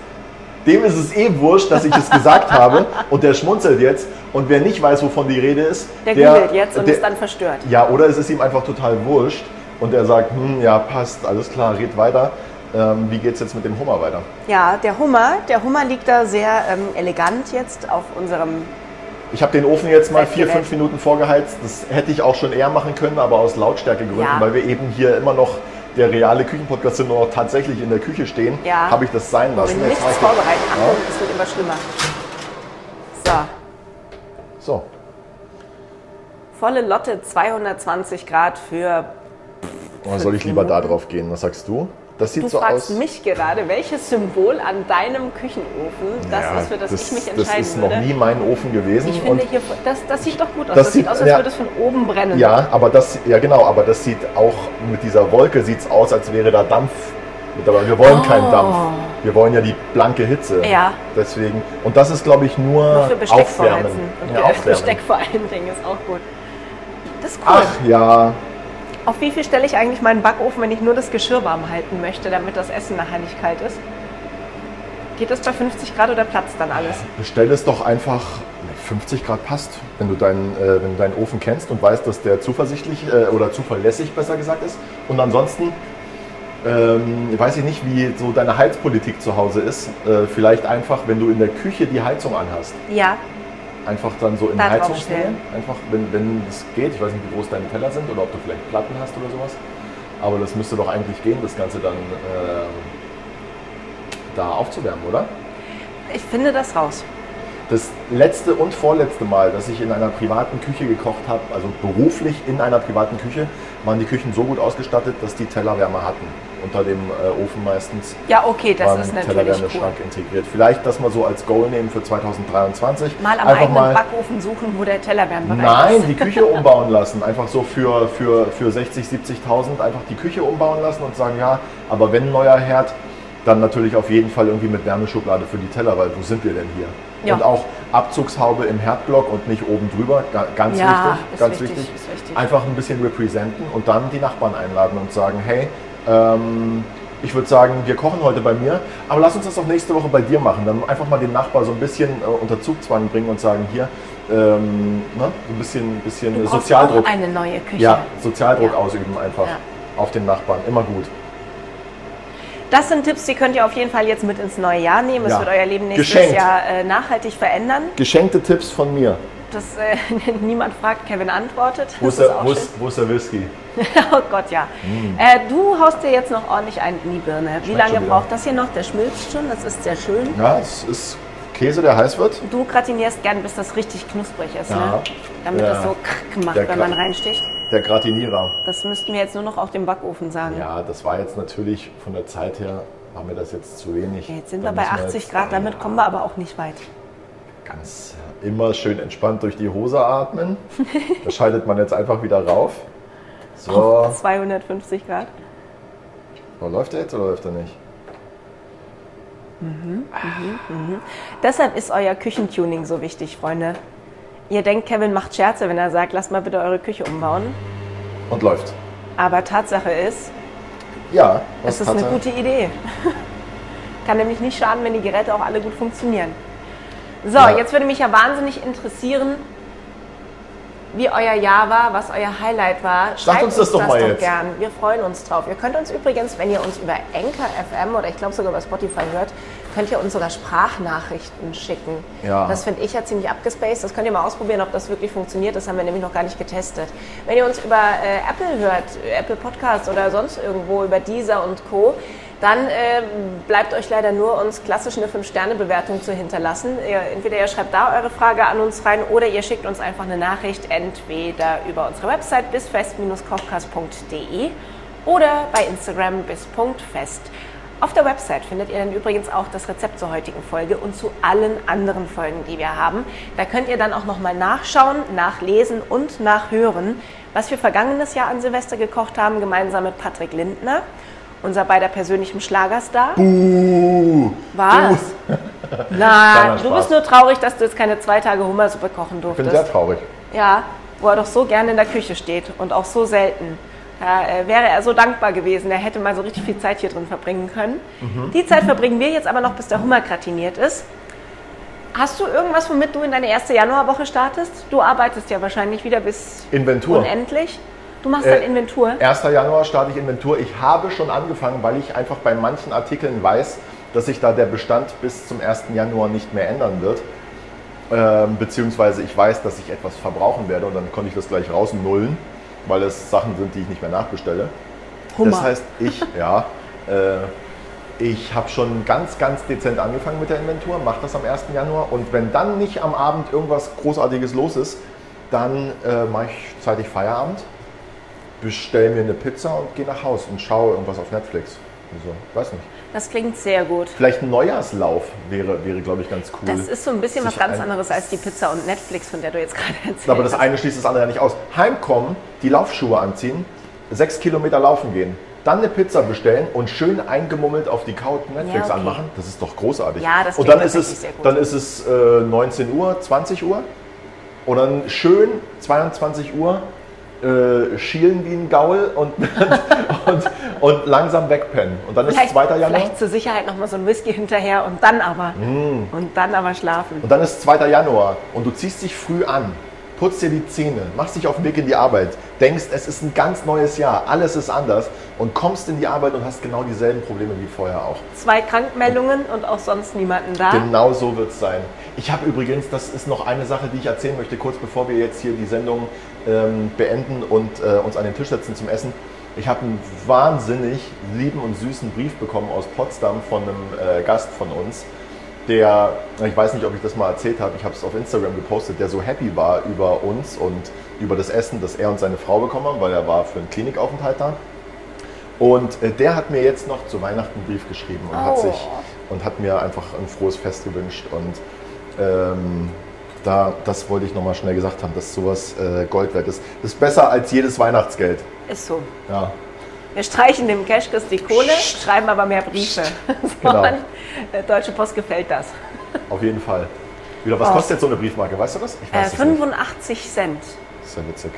dem ist es eh wurscht, dass ich es gesagt habe und der schmunzelt jetzt. Und wer nicht weiß, wovon die Rede ist, der googelt jetzt und der, ist dann verstört. Ja, oder es ist ihm einfach total wurscht und er sagt, hm, ja, passt, alles klar, red weiter. Ähm, wie geht's jetzt mit dem Hummer weiter? Ja, der Hummer, der Hummer liegt da sehr ähm, elegant jetzt auf unserem. Ich habe den Ofen jetzt mal vier, fünf Minuten vorgeheizt. Das hätte ich auch schon eher machen können, aber aus Lautstärkegründen, Ja. weil wir eben hier immer noch der reale Küchenpodcast sind und auch tatsächlich in der Küche stehen, Ja. habe ich das sein lassen. nichts mache ich- vorbereiten. Achtung, Ja. es wird immer schlimmer. So, So, volle Lotte 220 Grad für. oder soll ich lieber da drauf gehen? Was sagst du? Das sieht Du so fragst aus. mich gerade, welches Symbol an deinem Küchenofen das Ja, ist, für das, ich mich das entscheiden ist würde. noch nie mein Ofen gewesen. ich finde hier, das, das sieht doch gut aus. Das Das, sieht aus, als ja. würde es von oben brennen. Ja, aber das, ja genau, aber das sieht auch mit dieser Wolke sieht's aus, als wäre da Dampf. mit dabei. wir wollen keinen Oh. Dampf. Wir wollen ja die blanke Hitze. Ja. Deswegen. Und das ist, glaube ich, nur, Nur für Besteck aufwärmen. Und Ja, aufwärmen. Besteck vor allen Dingen ist auch gut. Das ist cool. Ach ja, Auf wie viel stelle ich eigentlich meinen Backofen, wenn ich nur das Geschirr warm halten möchte, damit das Essen nachher nicht kalt ist? Geht das bei 50 Grad oder platzt dann alles? bestell es doch einfach. 50 Grad passt, wenn du, deinen, äh, wenn du deinen Ofen kennst und weißt, dass der zuversichtlich äh, oder zuverlässig besser gesagt ist. Und ansonsten ähm, weiß ich nicht, wie so deine Heizpolitik zu Hause ist. Äh, vielleicht einfach, wenn du in der Küche die Heizung anhast, Ja, einfach dann so in Da Heizungsnähe. stellen. Einfach, wenn, wenn es geht. Ich weiß nicht, wie groß deine Teller sind oder ob du vielleicht Platten hast oder sowas. Aber das müsste doch eigentlich gehen, das Ganze dann ähm, da aufzuwärmen, oder? ich finde das raus. Das letzte und vorletzte Mal, dass ich in einer privaten Küche gekocht habe, also beruflich in einer privaten Küche, waren die Küchen so gut ausgestattet, dass die Tellerwärme hatten. Unter dem äh, Ofen meistens Ja, okay, das ist natürlich cool. Tellerwärmeschrank integriert. Vielleicht das mal so als Goal nehmen für 2023. Mal am Einfach eigenen Backofen suchen, wo der Tellerwärmbereich Nein, ist. die Küche umbauen lassen. Einfach so für, für, für 60, 70.000 einfach die Küche umbauen lassen und sagen, ja, aber wenn ein neuer Herd, dann natürlich auf jeden Fall irgendwie mit Wärmeschublade für die Teller, weil wo sind wir denn hier? Ja. Und auch Abzugshaube im Herdblock und nicht oben drüber, ga- ganz Ja, wichtig, ganz wichtig, wichtig. Einfach ein bisschen representen und dann die Nachbarn einladen und sagen, hey, ähm, ich würde sagen, wir kochen heute bei mir, aber lass uns das auch nächste Woche bei dir machen. Dann einfach mal den Nachbar so ein bisschen äh, unter Zugzwang bringen und sagen, hier, ähm, ne, so ein bisschen, bisschen Sozialdruck. auch eine neue Küche. Ja, Sozialdruck Ja. ausüben einfach Ja. auf den Nachbarn. Immer gut. Das sind Tipps, die könnt ihr auf jeden Fall jetzt mit ins neue Jahr nehmen. Es Ja. wird euer Leben nächstes Geschenkt. Jahr äh, nachhaltig verändern. Geschenkte Tipps von mir. Das äh, niemand fragt, Kevin antwortet. Wo ist, der, wo, ist, wo ist der Whisky? Oh Gott, ja. Äh, du haust dir jetzt noch ordentlich einen in die Birne. Wie lange braucht das hier noch? Der schmilzt schon, das ist sehr schön. Ja, es ist Käse, der heiß wird. Du gratinierst gern, bis das richtig knusprig ist, Ja. ne? Damit Ja. das so krrk macht, Der wenn man reinsticht. Der Gratinierer. Das müssten wir jetzt nur noch auf dem Backofen sagen. Ja, das war jetzt natürlich von der Zeit her, war mir das jetzt zu wenig. Jetzt sind Da wir bei müssen 80 jetzt- Grad, damit kommen wir aber auch nicht weit. Ganz immer schön entspannt durch die Hose atmen. Das schaltet man jetzt einfach wieder rauf. So, 250 Grad. so läuft der jetzt oder läuft er nicht? Deshalb ist euer Küchentuning so wichtig, Freunde. Ihr denkt, Kevin macht Scherze, wenn er sagt, lasst mal bitte eure Küche umbauen. Und läuft. Aber Tatsache ist, Ja, es ist hat eine er? gute Idee. Kann nämlich nicht schaden, wenn die Geräte auch alle gut funktionieren. So, Ja. jetzt würde mich ja wahnsinnig interessieren, wie euer Jahr war, was euer Highlight war. Schreibt uns das doch mal doch jetzt. gern. Wir freuen uns drauf. Ihr könnt uns übrigens, wenn ihr uns über Anchor FM oder ich glaube sogar über Spotify hört, könnt ihr uns sogar Sprachnachrichten schicken. Ja. Das finde ich ja ziemlich abgespaced. Das könnt ihr mal ausprobieren, ob das wirklich funktioniert. Das haben wir nämlich noch gar nicht getestet. Wenn ihr uns über äh, Apple hört, Apple Podcasts oder sonst irgendwo, über Deezer und Co., dann äh, bleibt euch leider nur, uns klassisch eine 5-Sterne-Bewertung zu hinterlassen. Ihr, entweder ihr schreibt da eure Frage an uns rein oder ihr schickt uns einfach eine Nachricht, entweder über unsere Website bisfest-kochkast.de oder bei Instagram bis.fest. Auf der Website findet ihr dann übrigens auch das Rezept zur heutigen Folge und zu allen anderen Folgen, die wir haben. Da könnt ihr dann auch nochmal nachschauen, nachlesen und nachhören, was wir vergangenes Jahr an Silvester gekocht haben, gemeinsam mit Patrick Lindner, unser beider persönlichem Schlagerstar. Uh, Was? Kleiner Na, du bist nur traurig, dass du jetzt keine zwei Tage Hummersuppe kochen ich bin durftest. sehr traurig. Ja, wo er doch so gerne in der Küche steht und auch so selten. Da äh, wäre er so dankbar gewesen, er hätte mal so richtig viel Zeit hier drin verbringen können. Mhm. Die Zeit verbringen wir jetzt aber noch, bis der Hummer gratiniert ist. Hast du irgendwas, womit du in deine erste Januarwoche startest? Du arbeitest ja wahrscheinlich wieder bis Inventur. unendlich. Du machst Äh, dann Inventur. 1. Januar starte ich Inventur. Ich habe schon angefangen, weil ich einfach bei manchen Artikeln weiß, dass sich da der Bestand bis zum 1. Januar nicht mehr ändern wird. Ähm, beziehungsweise ich weiß, dass ich etwas verbrauchen werde und dann konnte ich das gleich rausnullen, weil es Sachen sind, die ich nicht mehr nachbestelle. Hummer. Das heißt, ich, ja, äh, ich habe schon ganz, ganz dezent angefangen mit der Inventur, mache das am 1. Januar und wenn dann nicht am Abend irgendwas Großartiges los ist, dann äh, mache ich zeitig Feierabend, bestelle mir eine Pizza und gehe nach Hause und schaue irgendwas auf Netflix. Also, weiß nicht. Das klingt sehr gut. Vielleicht ein Neujahrslauf wäre, wäre glaube ich, ganz cool. Das ist so ein bisschen was Sich ganz ein- anderes als die Pizza und Netflix, von der du jetzt gerade erzählst. Aber das eine schließt das andere ja nicht aus. Heimkommen, die Laufschuhe anziehen, sechs Kilometer laufen gehen, dann eine Pizza bestellen und schön eingemummelt auf die Couch Netflix Ja, okay. anmachen. Das ist doch großartig. Ja, das und dann ist es, sehr gut. dann ist es äh, 19 Uhr, 20 Uhr und dann schön 22 Uhr äh, schielen wie ein Gaul und, und, und langsam wegpennen. Und dann ist Vielleicht, 2. Januar. vielleicht zur Sicherheit nochmal so ein Whisky hinterher und dann aber. Mm. Und dann aber schlafen. Und dann ist 2. Januar und du ziehst dich früh an, putzt dir die Zähne, machst dich auf den Weg in die Arbeit, denkst, es ist ein ganz neues Jahr, alles ist anders und kommst in die Arbeit und hast genau dieselben Probleme wie vorher auch. Zwei Krankmeldungen und auch sonst niemanden da. Genau so wird es sein. Ich habe übrigens, das ist noch eine Sache, die ich erzählen möchte, kurz bevor wir jetzt hier die Sendung ähm, beenden und äh, uns an den Tisch setzen zum Essen. Ich habe einen wahnsinnig lieben und süßen Brief bekommen aus Potsdam von einem äh, Gast von uns, der, ich weiß nicht, ob ich das mal erzählt habe, ich habe es auf Instagram gepostet, der so happy war über uns und über das Essen, das er und seine Frau bekommen haben, weil er war für einen Klinikaufenthalt da. Und äh, der hat mir jetzt noch zu Weihnachten einen Brief geschrieben und, hat, Oh. sich, und hat mir einfach ein frohes Fest gewünscht. Und ähm, da, das wollte ich nochmal schnell gesagt haben, dass sowas äh, Gold wert ist. Das ist besser als jedes Weihnachtsgeld. Ist so. Ja. Wir streichen dem Cashkis die Kohle, schreiben aber mehr Briefe. So, Genau. Der Deutsche Post gefällt das. Auf jeden Fall. Wieder, was Oh. kostet jetzt so eine Briefmarke? Weißt du das? Ich Äh, weiß nicht. 85 Cent. Das ist ja witzig.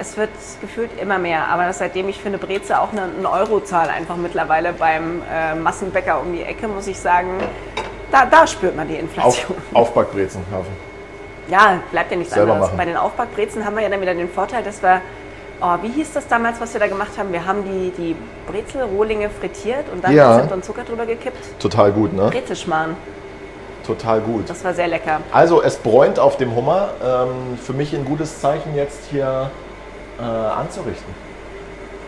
Es wird gefühlt immer mehr, aber seitdem ich für eine Breze auch eine, eine Euro zahle, einfach mittlerweile beim äh, Massenbäcker um die Ecke, muss ich sagen, da, da spürt man die Auf, Inflation. Aufbackbrezen kaufen. Ja, bleibt ja nichts Selber anderes. machen. Bei den Aufbackbrezen haben wir ja dann wieder den Vorteil, dass wir, oh, wie hieß das damals, was wir da gemacht haben? Wir haben die, die Brezelrohlinge frittiert und dann Ja. Zimt und Zucker drüber gekippt. Total gut, ne? Brezelschmarrn, Total gut. das war sehr lecker. Also es bräunt auf dem Hummer. Ähm, für mich ein gutes Zeichen jetzt hier äh, anzurichten.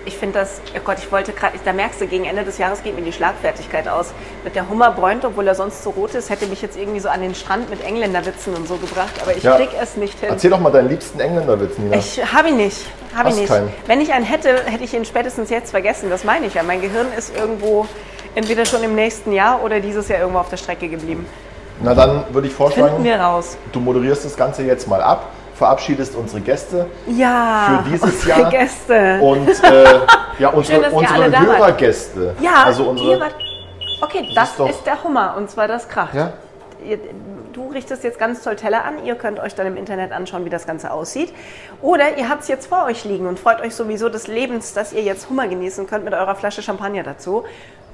Ich finde das, oh Gott, ich wollte gerade, da merkst du, gegen Ende des Jahres geht mir die Schlagfertigkeit aus. Mit der Hummer bräunt, obwohl er sonst so rot ist, hätte mich jetzt irgendwie so an den Strand mit Engländerwitzen und so gebracht, aber ich Ja. krieg es nicht hin. Erzähl doch mal deinen liebsten Engländerwitz, Nina. Ich habe ihn nicht. Habe ihn nicht. keinen? Wenn ich einen hätte, hätte ich ihn spätestens jetzt vergessen. Das meine ich ja. Mein Gehirn ist irgendwo entweder schon im nächsten Jahr oder dieses Jahr irgendwo auf der Strecke geblieben. Na dann würde ich Finden vorschlagen, wir raus. du moderierst das Ganze jetzt mal ab, verabschiedest unsere Gäste Ja. für dieses Jahr Gäste. und äh, ja, unsere, Schön, unsere. Hörergäste. ja, also unsere. wart, Okay, das ist doch- ist der Hummer und zwar das Kracht. Ja? Du richtest jetzt ganz toll Teller an. Ihr könnt euch dann im Internet anschauen, wie das Ganze aussieht. Oder ihr habt es jetzt vor euch liegen und freut euch sowieso des Lebens, dass ihr jetzt Hummer genießen könnt mit eurer Flasche Champagner dazu.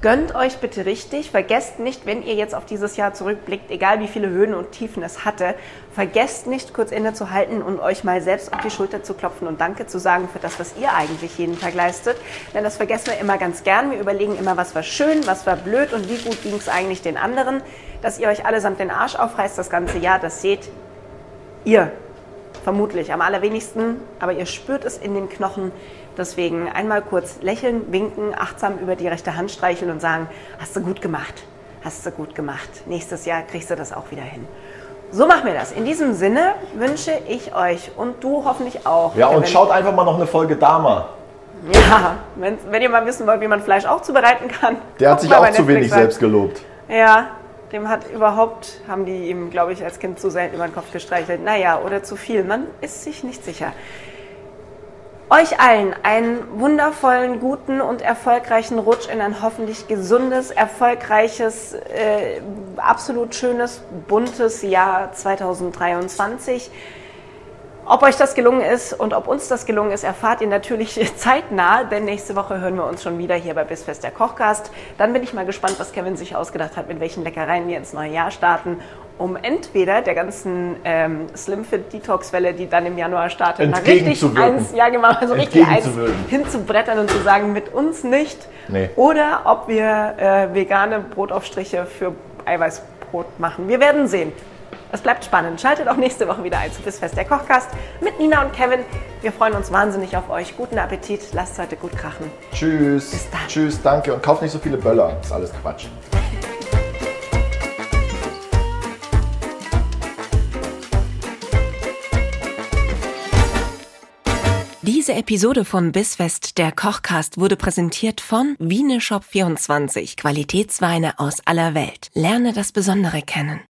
Gönnt euch bitte richtig. Vergesst nicht, wenn ihr jetzt auf dieses Jahr zurückblickt, egal wie viele Höhen und Tiefen es hatte, vergesst nicht, kurz innezuhalten und euch mal selbst auf die Schulter zu klopfen und Danke zu sagen für das, was ihr eigentlich jeden Tag leistet. Denn das vergessen wir immer ganz gern. Wir überlegen immer, was war schön, was war blöd und wie gut ging es eigentlich den anderen. Dass ihr euch allesamt den Arsch aufreißt das ganze Jahr, das seht ihr vermutlich am allerwenigsten, aber ihr spürt es in den Knochen. Deswegen einmal kurz lächeln, winken, achtsam über die rechte Hand streicheln und sagen, hast du gut gemacht, hast du gut gemacht. Nächstes Jahr kriegst du das auch wieder hin. So machen wir das. In diesem Sinne wünsche ich euch und du hoffentlich auch. Ja, und schaut einfach mal noch eine Folge Dama. Ja, wenn, wenn ihr mal wissen wollt, wie man Fleisch auch zubereiten kann. Der hat sich auch zu wenig selbst gelobt. Ja, dem hat überhaupt, haben die ihm, glaube ich, als Kind zu selten über den Kopf gestreichelt. Naja, oder zu viel. Man ist sich nicht sicher. Euch allen einen wundervollen, guten und erfolgreichen Rutsch in ein hoffentlich gesundes, erfolgreiches, äh, absolut schönes, buntes Jahr 2023. Ob euch das gelungen ist und ob uns das gelungen ist, erfahrt ihr natürlich zeitnah, denn nächste Woche hören wir uns schon wieder hier bei Bissfest der Kochgast. Dann bin ich mal gespannt, was Kevin sich ausgedacht hat, mit welchen Leckereien wir ins neue Jahr starten um entweder der ganzen ähm, Slimfit Detox Welle, die dann im Januar startet, mal richtig eins, ja genau, also richtig eins hinzubrettern und zu sagen, mit uns nicht. Nee. Oder ob wir äh, vegane Brotaufstriche für Eiweißbrot machen. Wir werden sehen. Es bleibt spannend. Schaltet auch nächste Woche wieder ein zu Fest der Kochcast mit Nina und Kevin. Wir freuen uns wahnsinnig auf euch. Guten Appetit. Lasst heute gut krachen. Tschüss. Bis dann. Tschüss, danke. Und kauft nicht so viele Böller. Das ist alles Quatsch. Diese Episode von Bissfest, der Kochcast, wurde präsentiert von Wieneshop24, Qualitätsweine aus aller Welt. Lerne das Besondere kennen.